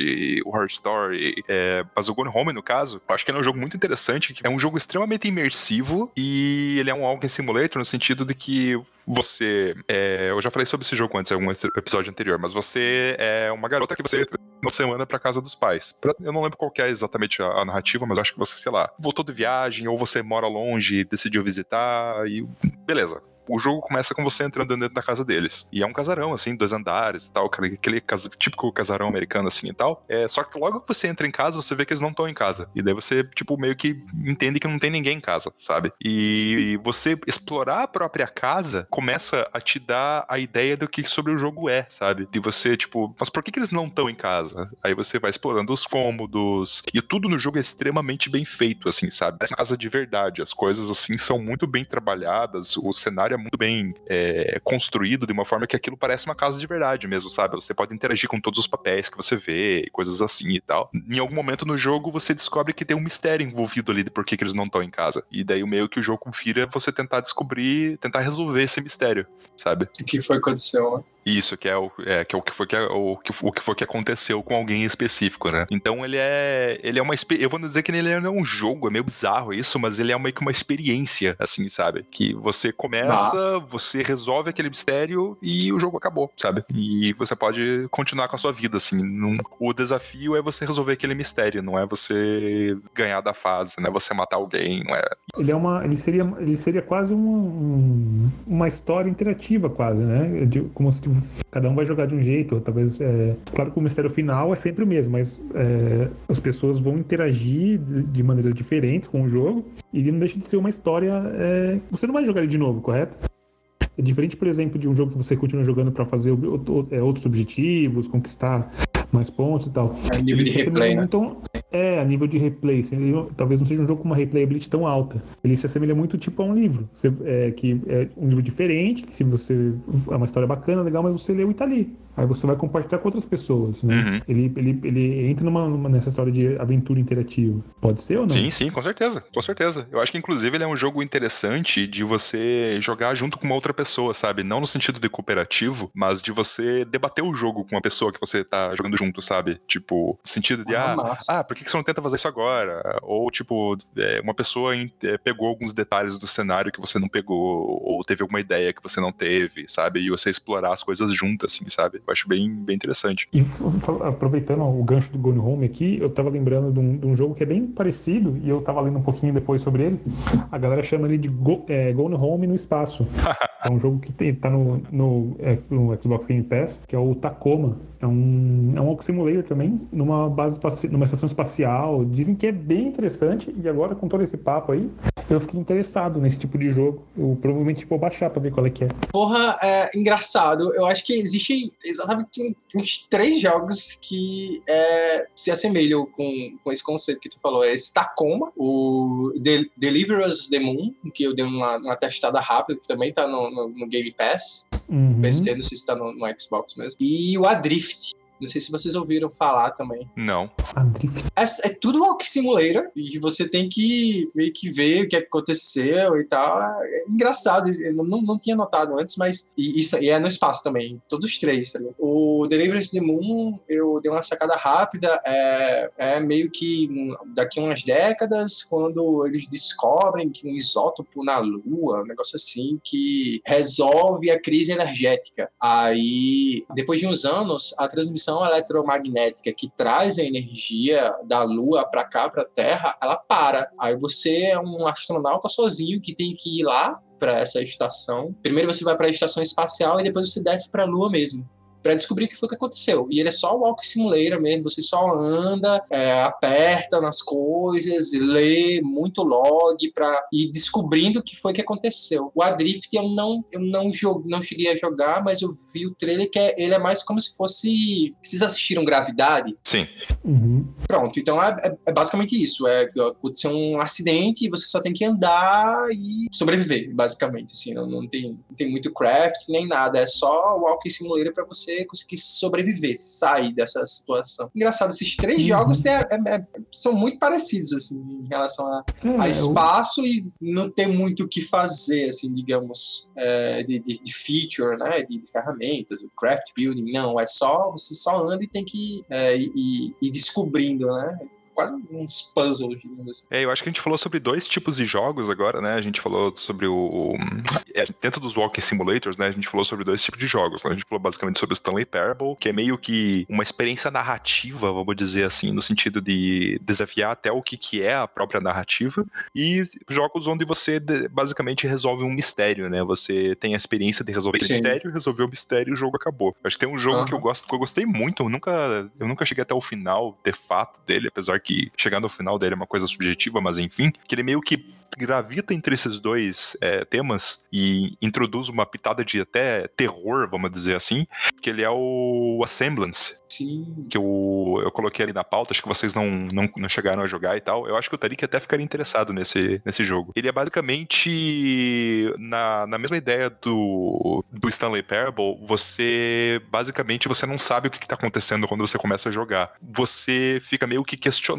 o Horror Story. É, mas o Gone Home, no caso, eu acho que ele é um jogo muito interessante. É um jogo extremamente imersivo e ele é um walking simulator no sentido de que você. É, eu já falei sobre esse jogo antes, em algum episódio anterior, mas você é uma garota que você uma semana para casa dos pais. Eu não lembro qual é exatamente a, a, narrativa, mas acho que você, sei lá, voltou de viagem ou você mora longe e decidiu visitar e beleza o jogo começa com você entrando dentro da casa deles. E é um casarão, assim, dois andares e tal, aquele casa, típico casarão americano, assim e tal. É, só que logo que você entra em casa, você vê que eles não estão em casa. E daí você, tipo, meio que entende que não tem ninguém em casa, sabe? E você explorar a própria casa começa a te dar a ideia do que sobre o jogo é, sabe? De você, tipo, mas por que, que eles não estão em casa? Aí você vai explorando os cômodos. E tudo no jogo é extremamente bem feito, assim, sabe? É casa de verdade. As coisas, assim, são muito bem trabalhadas. O cenário é muito bem é, construído de uma forma que aquilo parece uma casa de verdade mesmo, sabe? Você pode interagir com todos os papéis que você vê, coisas assim e tal. Em algum momento no jogo você descobre que tem um mistério envolvido ali de por que, que eles não estão em casa. E daí o meio que o jogo confira é você tentar descobrir, tentar resolver esse mistério, sabe? O que foi que aconteceu, né? Isso, que é o, é, que é o que foi que, é, o, que, o que foi que aconteceu com alguém específico, né? Então ele é. Ele é uma. Eu vou dizer que ele não é um jogo, é meio bizarro isso, mas ele é meio que uma experiência, assim, sabe? Que você começa, Nossa. você resolve aquele mistério e o jogo acabou, sabe? E você pode continuar com a sua vida, assim. Num, o desafio é você resolver aquele mistério, não é você ganhar da fase, não é você matar alguém, não é. Ele é uma. Ele seria, ele seria quase uma, um, uma história interativa, quase, né? De, como se cada um vai jogar de um jeito, talvez. É... Claro que o mistério final é sempre o mesmo, mas é... as pessoas vão interagir de maneiras diferentes com o jogo e não deixa de ser uma história. É... Você não vai jogar ele de novo, correto? É diferente, por exemplo, de um jogo que você continua jogando para fazer é, outros objetivos, conquistar mais pontos e tal. A nível de replay, né? Então, é, a nível de replay. Talvez não seja um jogo com uma replayability tão alta. Ele se assemelha muito tipo a um livro. Você, é, que é um livro diferente, que se você. É uma história bacana, legal, mas você leu e tá ali. Aí você vai compartilhar com outras pessoas, né? Uhum. Ele, ele, ele entra numa, numa, nessa história de aventura interativa. Pode ser ou não? Sim, sim, com certeza. Com certeza. Eu acho que, inclusive, ele é um jogo interessante de você jogar junto com uma outra pessoa, sabe? Não no sentido de cooperativo, mas de você debater o jogo com uma pessoa que você tá jogando junto, sabe? Tipo, no sentido de, ah, ah, ah por que você não tenta fazer isso agora? Ou, tipo, é, uma pessoa é, pegou alguns detalhes do cenário que você não pegou, ou teve alguma ideia que você não teve, sabe? E você explorar as coisas juntas, assim, sabe? Eu acho bem, bem interessante. E aproveitando o gancho do Gone Home aqui, eu tava lembrando de um, de um, jogo que é bem parecido, e eu tava lendo um pouquinho depois sobre ele. A galera chama ele de Go, é, Gone Home no espaço. <laughs> é um jogo que tem, tá no, no, é, no Xbox Game Pass, que é o Tacoma. É um, é um Walk Simulator também, numa base numa estação espacial. Dizem que é bem interessante, e agora com todo esse papo aí, eu fiquei interessado nesse tipo de jogo. Eu provavelmente vou baixar pra ver qual é que é. Porra, é engraçado. Eu acho que existem exatamente uns três jogos que é, se assemelham com, com esse conceito que tu falou. É esse Tacoma, o The, Deliver Us the Moon, que eu dei uma, uma testada rápida, que também tá no, no, no Game Pass. Uhum. PC, não sei se tá no, no Xbox mesmo. E o Adrift, Não sei se vocês ouviram falar também. Não. É, é tudo Walk Simulator e você tem que meio que ver o que aconteceu e tal. É engraçado, eu não, não tinha notado antes, mas e isso e é no espaço também, todos os três. Tá ligado? o Delivery to the Moon, eu dei uma sacada rápida, é, é meio que daqui a umas décadas, quando eles descobrem que um isótopo na Lua, um negócio assim, que resolve a crise energética. Aí, depois de uns anos, a transmissão eletromagnética que traz a energia da Lua para cá, para a Terra, ela para. Aí você é um astronauta sozinho que tem que ir lá para essa estação. Primeiro você vai para a estação espacial e depois você desce para a Lua mesmo para descobrir o que foi que aconteceu. E ele é só o walk simulator mesmo, você só anda, é, aperta nas coisas, lê muito log para ir descobrindo o que foi que aconteceu. O Adrift eu não eu não jogo, não cheguei a jogar, mas eu vi o trailer que é, ele é mais como se fosse vocês assistiram Gravidade? Sim. Uhum. Pronto, então é, é, é, basicamente isso, é aconteceu um acidente e você só tem que andar e sobreviver, basicamente, assim, não, não tem não tem muito craft nem nada, é só o walk simulator para você você conseguir sobreviver, sair dessa situação. Engraçado, esses três uhum. jogos é, é, são muito parecidos, assim, em relação a, a é, espaço e não tem muito o que fazer, assim, digamos, é, de, de, de, feature, né, de, de, ferramentas, craft building, não, é só, você só anda e tem que é, ir, ir descobrindo, né, quase uns puzzles, digamos assim. É, eu acho que a gente falou sobre dois tipos de jogos agora, né? A gente falou sobre o. o é, dentro dos Walking Simulators, né? A gente falou sobre dois tipos de jogos. Né? A gente falou basicamente sobre o Stanley Parable, que é meio que uma experiência narrativa, vamos dizer assim, no sentido de desafiar até o que, que é a própria narrativa, e jogos onde você basicamente resolve um mistério, né? Você tem a experiência de resolver Sim. mistério, resolveu o mistério e o jogo acabou. Acho que tem um jogo uhum. que eu gosto, que eu gostei muito, eu nunca, eu nunca cheguei até o final, de fato, dele, apesar que que chegar no final dele é uma coisa subjetiva, mas enfim, que ele meio que gravita entre esses dois é, temas e introduz uma pitada de até terror, vamos dizer assim, que ele é o Assemblance. Sim. Que eu, eu coloquei ali na pauta, acho que vocês não, não, não chegaram a jogar e tal. Eu acho que o Tarik até ficaria interessado nesse, nesse jogo. Ele é basicamente na, na mesma ideia do, do Stanley Parable, você basicamente você não sabe o que está acontecendo quando você começa a jogar. Você fica meio que questionando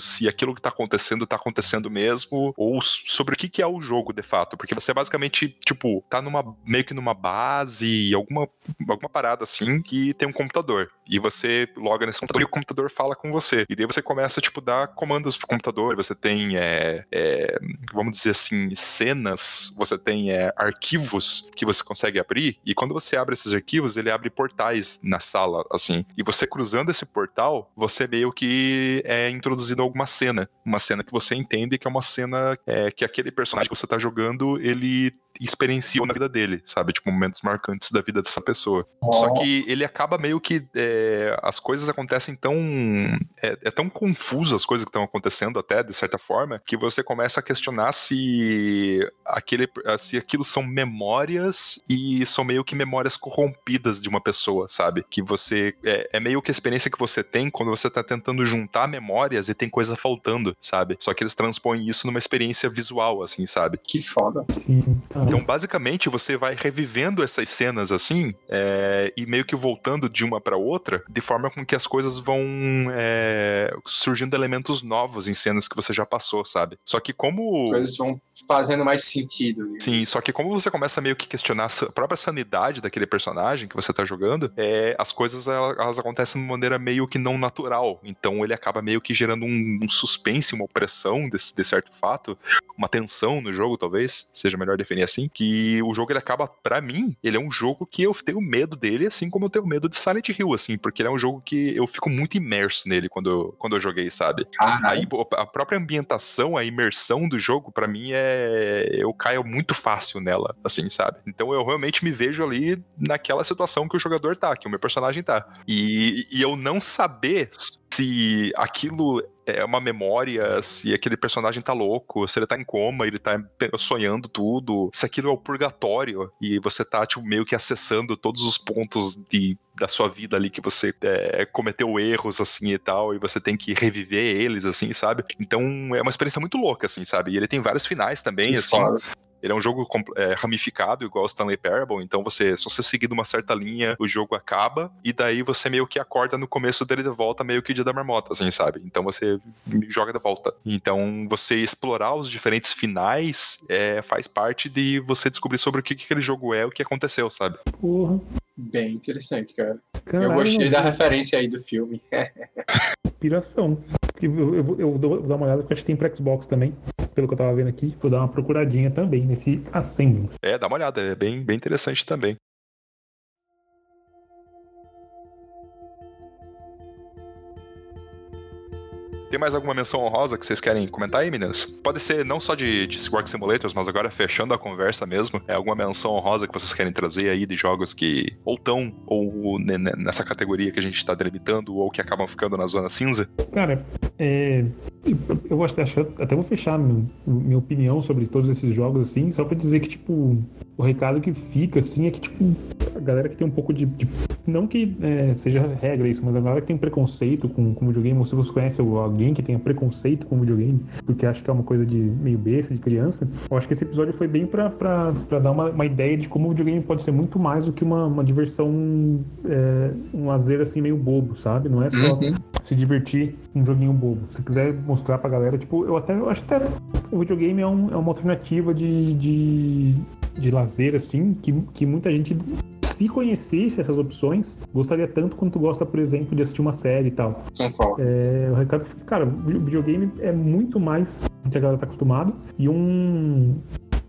se aquilo que está acontecendo está acontecendo mesmo ou sobre o que, que é o jogo de fato, porque você basicamente, tipo, tá numa meio que numa base, alguma, alguma parada assim, que tem um computador. E você loga nesse computador e o computador fala com você. E daí você começa, tipo, dar comandos pro computador. Você tem, é, é, vamos dizer assim, cenas, você tem é, arquivos que você consegue abrir. E quando você abre esses arquivos, ele abre portais na sala, assim. E você cruzando esse portal, você meio que é introduzido alguma cena. Uma cena que você entende que é uma cena é, que aquele personagem que você tá jogando, ele experienciou na vida dele, sabe? Tipo, momentos marcantes da vida dessa pessoa. Oh. Só que ele acaba meio que. É, as coisas acontecem tão. É, é tão confuso as coisas que estão acontecendo, até, de certa forma, que você começa a questionar se, aquele, se aquilo são memórias e são meio que memórias corrompidas de uma pessoa, sabe? Que você. É, é meio que a experiência que você tem quando você tá tentando juntar memórias e tem coisa faltando, sabe? Só que eles transpõem isso numa experiência visual, assim, sabe? Que foda. Sim, tá. Então, basicamente, você vai revivendo essas cenas assim é, e meio que voltando de uma para outra, de forma com que as coisas vão é, surgindo elementos novos em cenas que você já passou, sabe? Só que como. Coisas vão fazendo mais sentido. Sim, só que como você começa meio que questionar a própria sanidade daquele personagem que você tá jogando, é, as coisas elas, acontecem de maneira meio que não natural. Então ele acaba meio que gerando um, um suspense, uma opressão de, de certo fato, uma tensão no jogo, talvez, seja melhor definir assim assim, que o jogo ele acaba, para mim, ele é um jogo que eu tenho medo dele, assim como eu tenho medo de Silent Hill, assim, porque ele é um jogo que eu fico muito imerso nele quando eu, quando eu joguei, sabe? Aí a própria ambientação, a imersão do jogo, para mim é. Eu caio muito fácil nela, assim, sabe? Então eu realmente me vejo ali naquela situação que o jogador tá, que o meu personagem tá. E, e eu não saber se aquilo é uma memória, se aquele personagem tá louco, se ele tá em coma, ele tá sonhando tudo, se aquilo é o purgatório e você tá, tipo, meio que acessando todos os pontos de, da sua vida ali que você é, cometeu erros, assim, e tal, e você tem que reviver eles, assim, sabe? Então é uma experiência muito louca, assim, sabe? E ele tem vários finais também, assim. Ele é um jogo é, ramificado, igual o Stanley Parable, então você, se você seguir uma certa linha, o jogo acaba, e daí você meio que acorda no começo dele de volta, meio que dia da marmota, assim, sabe? Então você joga de volta. Então você explorar os diferentes finais é, faz parte de você descobrir sobre o que, que aquele jogo é, o que aconteceu, sabe? Porra. Bem interessante, cara. Caralho, eu gostei da referência aí do filme. <laughs> Inspiração. Eu, eu, eu vou dar uma olhada, porque acho que tem pra Xbox também. Pelo que eu tava vendo aqui. Vou dar uma procuradinha também nesse Ascendance. É, dá uma olhada, é bem, bem interessante também. Tem mais alguma menção honrosa que vocês querem comentar aí, meninas? Pode ser não só de, de Work Simulators, mas agora fechando a conversa mesmo, é alguma menção honrosa que vocês querem trazer aí de jogos que ou tão, ou ne- ne- nessa categoria que a gente tá delimitando, ou que acabam ficando na zona cinza? Cara, é, eu vou achar, até vou fechar minha opinião sobre todos esses jogos, assim, só pra dizer que, tipo, o recado que fica, assim, é que, tipo, a galera que tem um pouco de. de- não que é, seja regra isso, mas a galera que tem preconceito com, com videogame, ou se você conhece alguém que tenha preconceito com videogame, porque acha que é uma coisa de meio besta, de criança, eu acho que esse episódio foi bem pra, pra, pra dar uma, uma ideia de como o videogame pode ser muito mais do que uma, uma diversão, é, um lazer, assim, meio bobo, sabe? Não é só Uhum. se divertir um joguinho bobo. Se quiser mostrar pra galera, tipo, eu até eu acho até o videogame é, um- é uma alternativa de, de, de lazer, assim, que, que muita gente. Se conhecesse essas opções, gostaria tanto quanto gosta, por exemplo, de assistir uma série e tal. É, o recado, cara, o videogame é muito mais do que a galera tá acostumada. E um,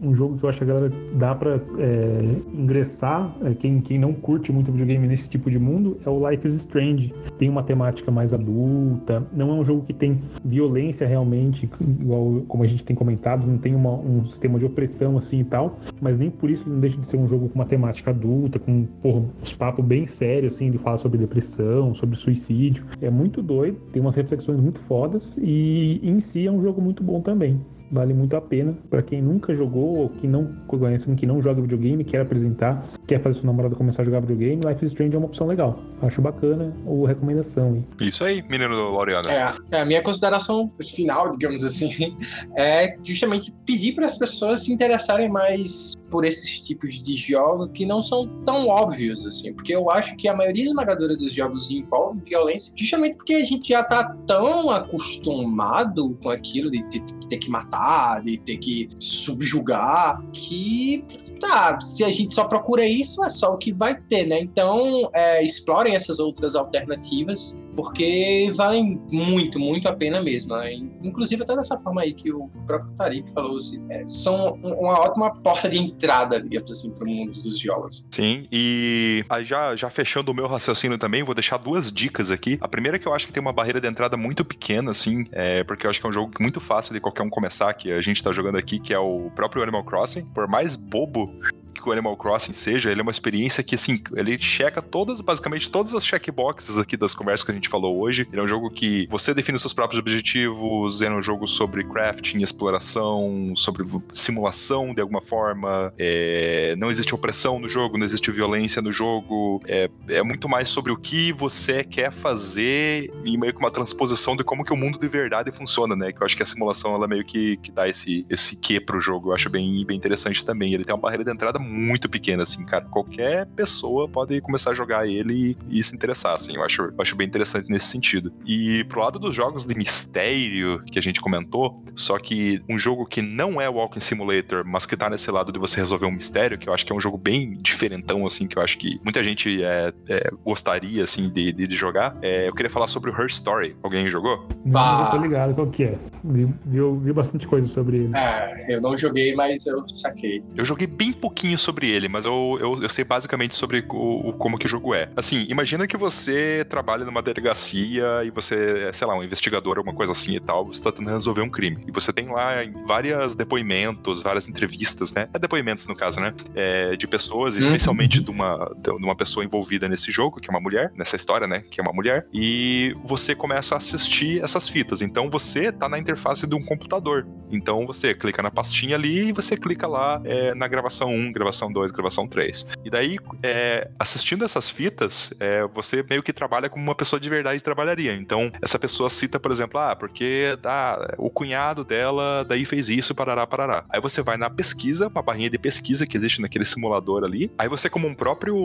um jogo que eu acho que a galera dá pra é, ingressar, é, quem, quem não curte muito videogame nesse tipo de mundo, é o Life is Strange. Tem uma temática mais adulta, não é um jogo que tem violência realmente, igual como a gente tem comentado, não tem uma- um sistema de opressão assim e tal, mas nem por isso ele não deixa de ser um jogo com uma temática adulta, com porra, uns papos bem sérios, assim, de falar sobre depressão, sobre suicídio. É muito doido, tem umas reflexões muito fodas e em si é um jogo muito bom também. Vale muito a pena para quem nunca jogou ou que não conhece, que não joga videogame, quer apresentar, quer fazer seu namorado começar a jogar videogame. Life is Strange é uma opção legal. Acho bacana ou recomendação. hein? Isso aí, menino Laureano. É, é, a minha consideração final, digamos assim, <laughs> é justamente pedir para as pessoas se interessarem mais por esses tipos de jogos que não são tão óbvios, assim, porque eu acho que a maioria esmagadora dos jogos envolve violência, justamente porque a gente já tá tão acostumado com aquilo de ter, de ter que matar, de ter que subjugar, que tá, se a gente só procura isso, é só o que vai ter, né? Então, é, explorem essas outras alternativas, porque valem muito, muito a pena mesmo. né? Inclusive, até dessa forma aí que o próprio Tariq falou, assim, é, são uma ótima porta de entrada, digamos assim, para o mundo dos jogos. Sim, e aí já, já fechando o meu raciocínio também, vou deixar duas dicas aqui. A primeira é que eu acho que tem uma barreira de entrada muito pequena, assim, é, porque eu acho que é um jogo muito fácil de qualquer um começar, que a gente tá jogando aqui, que é o próprio Animal Crossing. Por mais bobo que o Animal Crossing seja, ele é uma experiência que, assim, ele checa todas, basicamente, todas as checkboxes aqui das conversas que a gente falou hoje. Ele é um jogo que você define os seus próprios objetivos, é um jogo sobre crafting, exploração, sobre simulação de alguma forma, é, não existe opressão no jogo, não existe violência no jogo, é, é muito mais sobre o que você quer fazer e meio que uma transposição de como que o mundo de verdade funciona, né? Que eu acho que a simulação, ela meio que, que dá esse, esse quê pro jogo, eu acho bem, bem interessante também. Ele tem uma barreira de entrada muito pequena, assim, cara. Qualquer pessoa pode começar a jogar ele e, e se interessar, assim. Eu acho, eu acho bem interessante nesse sentido. E pro lado dos jogos de mistério que a gente comentou, só que um jogo que não é Walking Simulator, mas que tá nesse lado de você resolver um mistério, que eu acho que é um jogo bem diferentão, assim, que eu acho que muita gente é, é, gostaria, assim, de, de, de jogar. É, eu queria falar sobre o Her Story. Alguém jogou? Não, eu tô ligado qual que é. Vi, vi, vi bastante coisa sobre ele. É, eu não joguei, mas eu saquei. Eu joguei bem pouquinho sobre ele, mas eu, eu, eu sei basicamente sobre o, o- como que o jogo é. Assim, imagina que você trabalha numa delegacia e você é, sei lá, um investigador, alguma coisa assim e tal, você tá tentando resolver um crime. E você tem lá vários depoimentos, várias entrevistas, né? É depoimentos no caso, né? É, de pessoas, especialmente de uma, de uma pessoa envolvida nesse jogo, que é uma mulher, nessa história, né? Que é uma mulher. E você começa a assistir essas fitas. Então você tá na interface de um computador. Então você clica na pastinha ali e você clica lá é, na gravação 1, gravação gravação 2, gravação 3. E daí, é, assistindo essas fitas, é, você meio que trabalha como uma pessoa de verdade trabalharia. Então, essa pessoa cita, por exemplo, ah, porque ah, o cunhado dela daí fez isso, parará, parará. Aí você vai na pesquisa, uma barrinha de pesquisa que existe naquele simulador ali. Aí você, como um próprio.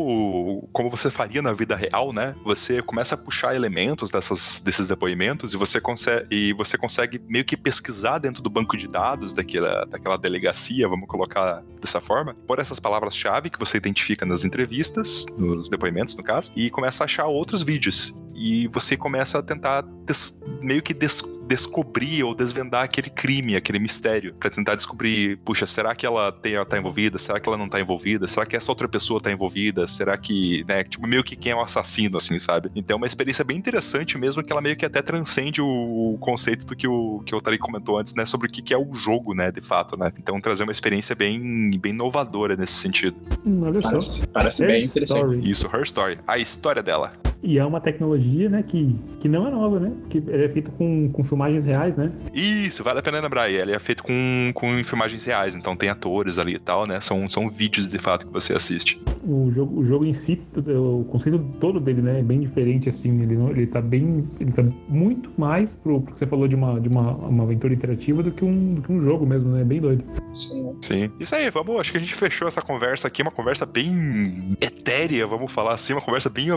Como você faria na vida real, né? Você começa a puxar elementos dessas, desses depoimentos e você consegue, e você consegue meio que pesquisar dentro do banco de dados daquela, daquela delegacia, vamos colocar dessa forma, por essas palavras-chave que você identifica nas entrevistas, nos depoimentos, no caso, e começa a achar outros vídeos. E você começa a tentar meio que des descobrir ou desvendar aquele crime, aquele mistério, para tentar descobrir, puxa, será que ela tem, ela tá envolvida? Será que ela não tá envolvida? Será que essa outra pessoa tá envolvida? Será que, né, tipo, meio que quem é o assassino, assim, sabe? Então é uma experiência bem interessante mesmo, que ela meio que até transcende o, conceito do que o, que o Tari comentou antes, né, sobre o que, que é o jogo, né, de fato, né? Então trazer uma experiência bem, bem inovadora nesse sentido. Hum, olha só. Parece, parece bem interessante. Story. Isso, Her Story. A história dela. E é uma tecnologia, né, que, que não é nova, né? Que é feita com, com filmagens reais, né? Isso, vale a pena lembrar. Ele é feito com, com filmagens reais, então tem atores ali e tal, né? São, são vídeos de fato que você assiste. O jogo, o jogo em si, o conceito todo dele, né, é bem diferente, assim. Ele, ele tá bem. Ele tá muito mais pro, pro que você falou de uma, de uma, uma aventura interativa do que, um, do que um jogo mesmo, né? É bem doido. Sim. Sim. Isso aí, vamos. Acho que a gente fechou essa conversa aqui, uma conversa bem etérea, vamos falar assim, uma conversa bem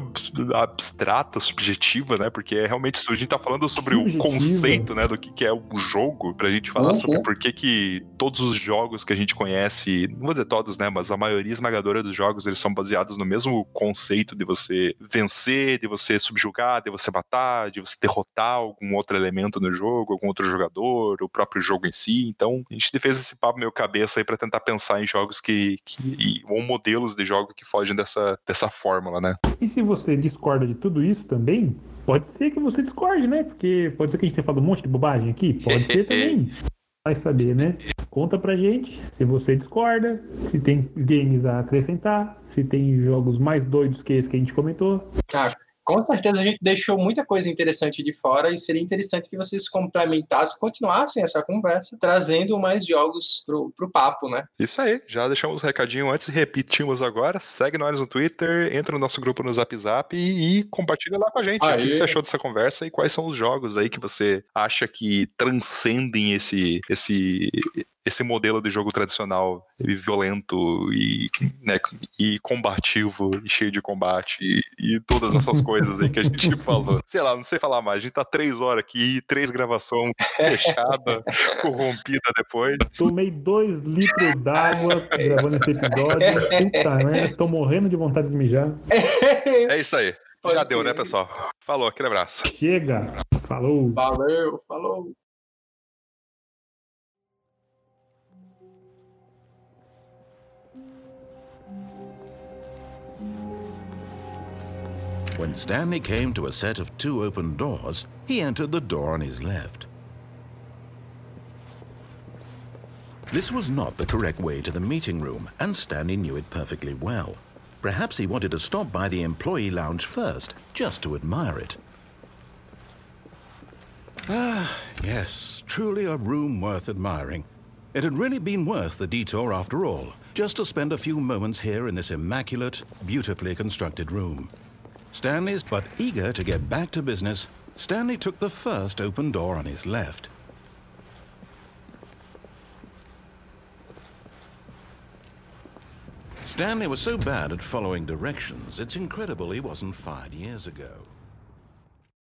abstrata, subjetiva, né? Porque é realmente. A gente tá falando sobre subjetiva. o conceito, né? Do que, que é o jogo, pra gente falar uhum. sobre por que, que todos os jogos que a gente conhece, não vou dizer todos, né? Mas a maioria esmagadora dos jogos, eles são baseados no mesmo conceito de você vencer, de você subjugar, de você matar, de você derrotar algum outro elemento no jogo, algum outro jogador, o próprio jogo em si. Então, a gente fez esse papo meio cabeça aí pra tentar pensar em jogos que, que ou modelos de jogo que fogem dessa, dessa fórmula, né? E se você discorda de tudo isso também, pode ser que você discorde, né? Porque pode ser que a gente tenha falado um monte de bobagem aqui, pode ser também. Vai saber, né? Conta pra gente se você discorda, se tem games a acrescentar, se tem jogos mais doidos que esse que a gente comentou. Ah, com certeza a gente deixou muita coisa interessante de fora e seria interessante que vocês complementassem, continuassem essa conversa, trazendo mais jogos pro, pro papo, né? Isso aí, já deixamos o recadinho antes e repetimos agora. Segue nós no Twitter, entra no nosso grupo no Zap Zap e, e compartilha lá com a gente o que você achou dessa conversa e quais são os jogos aí que você acha que transcendem esse, esse, esse modelo de jogo tradicional violento e, né, e combativo e cheio de combate e, e, todas essas <laughs> coisas aí que a gente falou. Sei lá, não sei falar mais. A gente tá três horas aqui, três gravação fechada, <laughs> corrompida depois. Tomei dois litros d'água gravando esse episódio. Puta, né? Tô morrendo de vontade de mijar. É isso aí. Já deu, né, pessoal? Falou, aquele abraço. Chega. Falou. Valeu, falou. When Stanley came to a set of two open doors, he entered the door on his left. This was not the correct way to the meeting room, and Stanley knew it perfectly well. Perhaps he wanted to stop by the employee lounge first, just to admire it. Ah, yes, truly a room worth admiring. It had really been worth the detour after all, just to spend a few moments here in this immaculate, beautifully constructed room. Stanley's but eager to get back to business, Stanley took the first open door on his left. Stanley was so bad at following directions, it's incredible he wasn't fired years ago.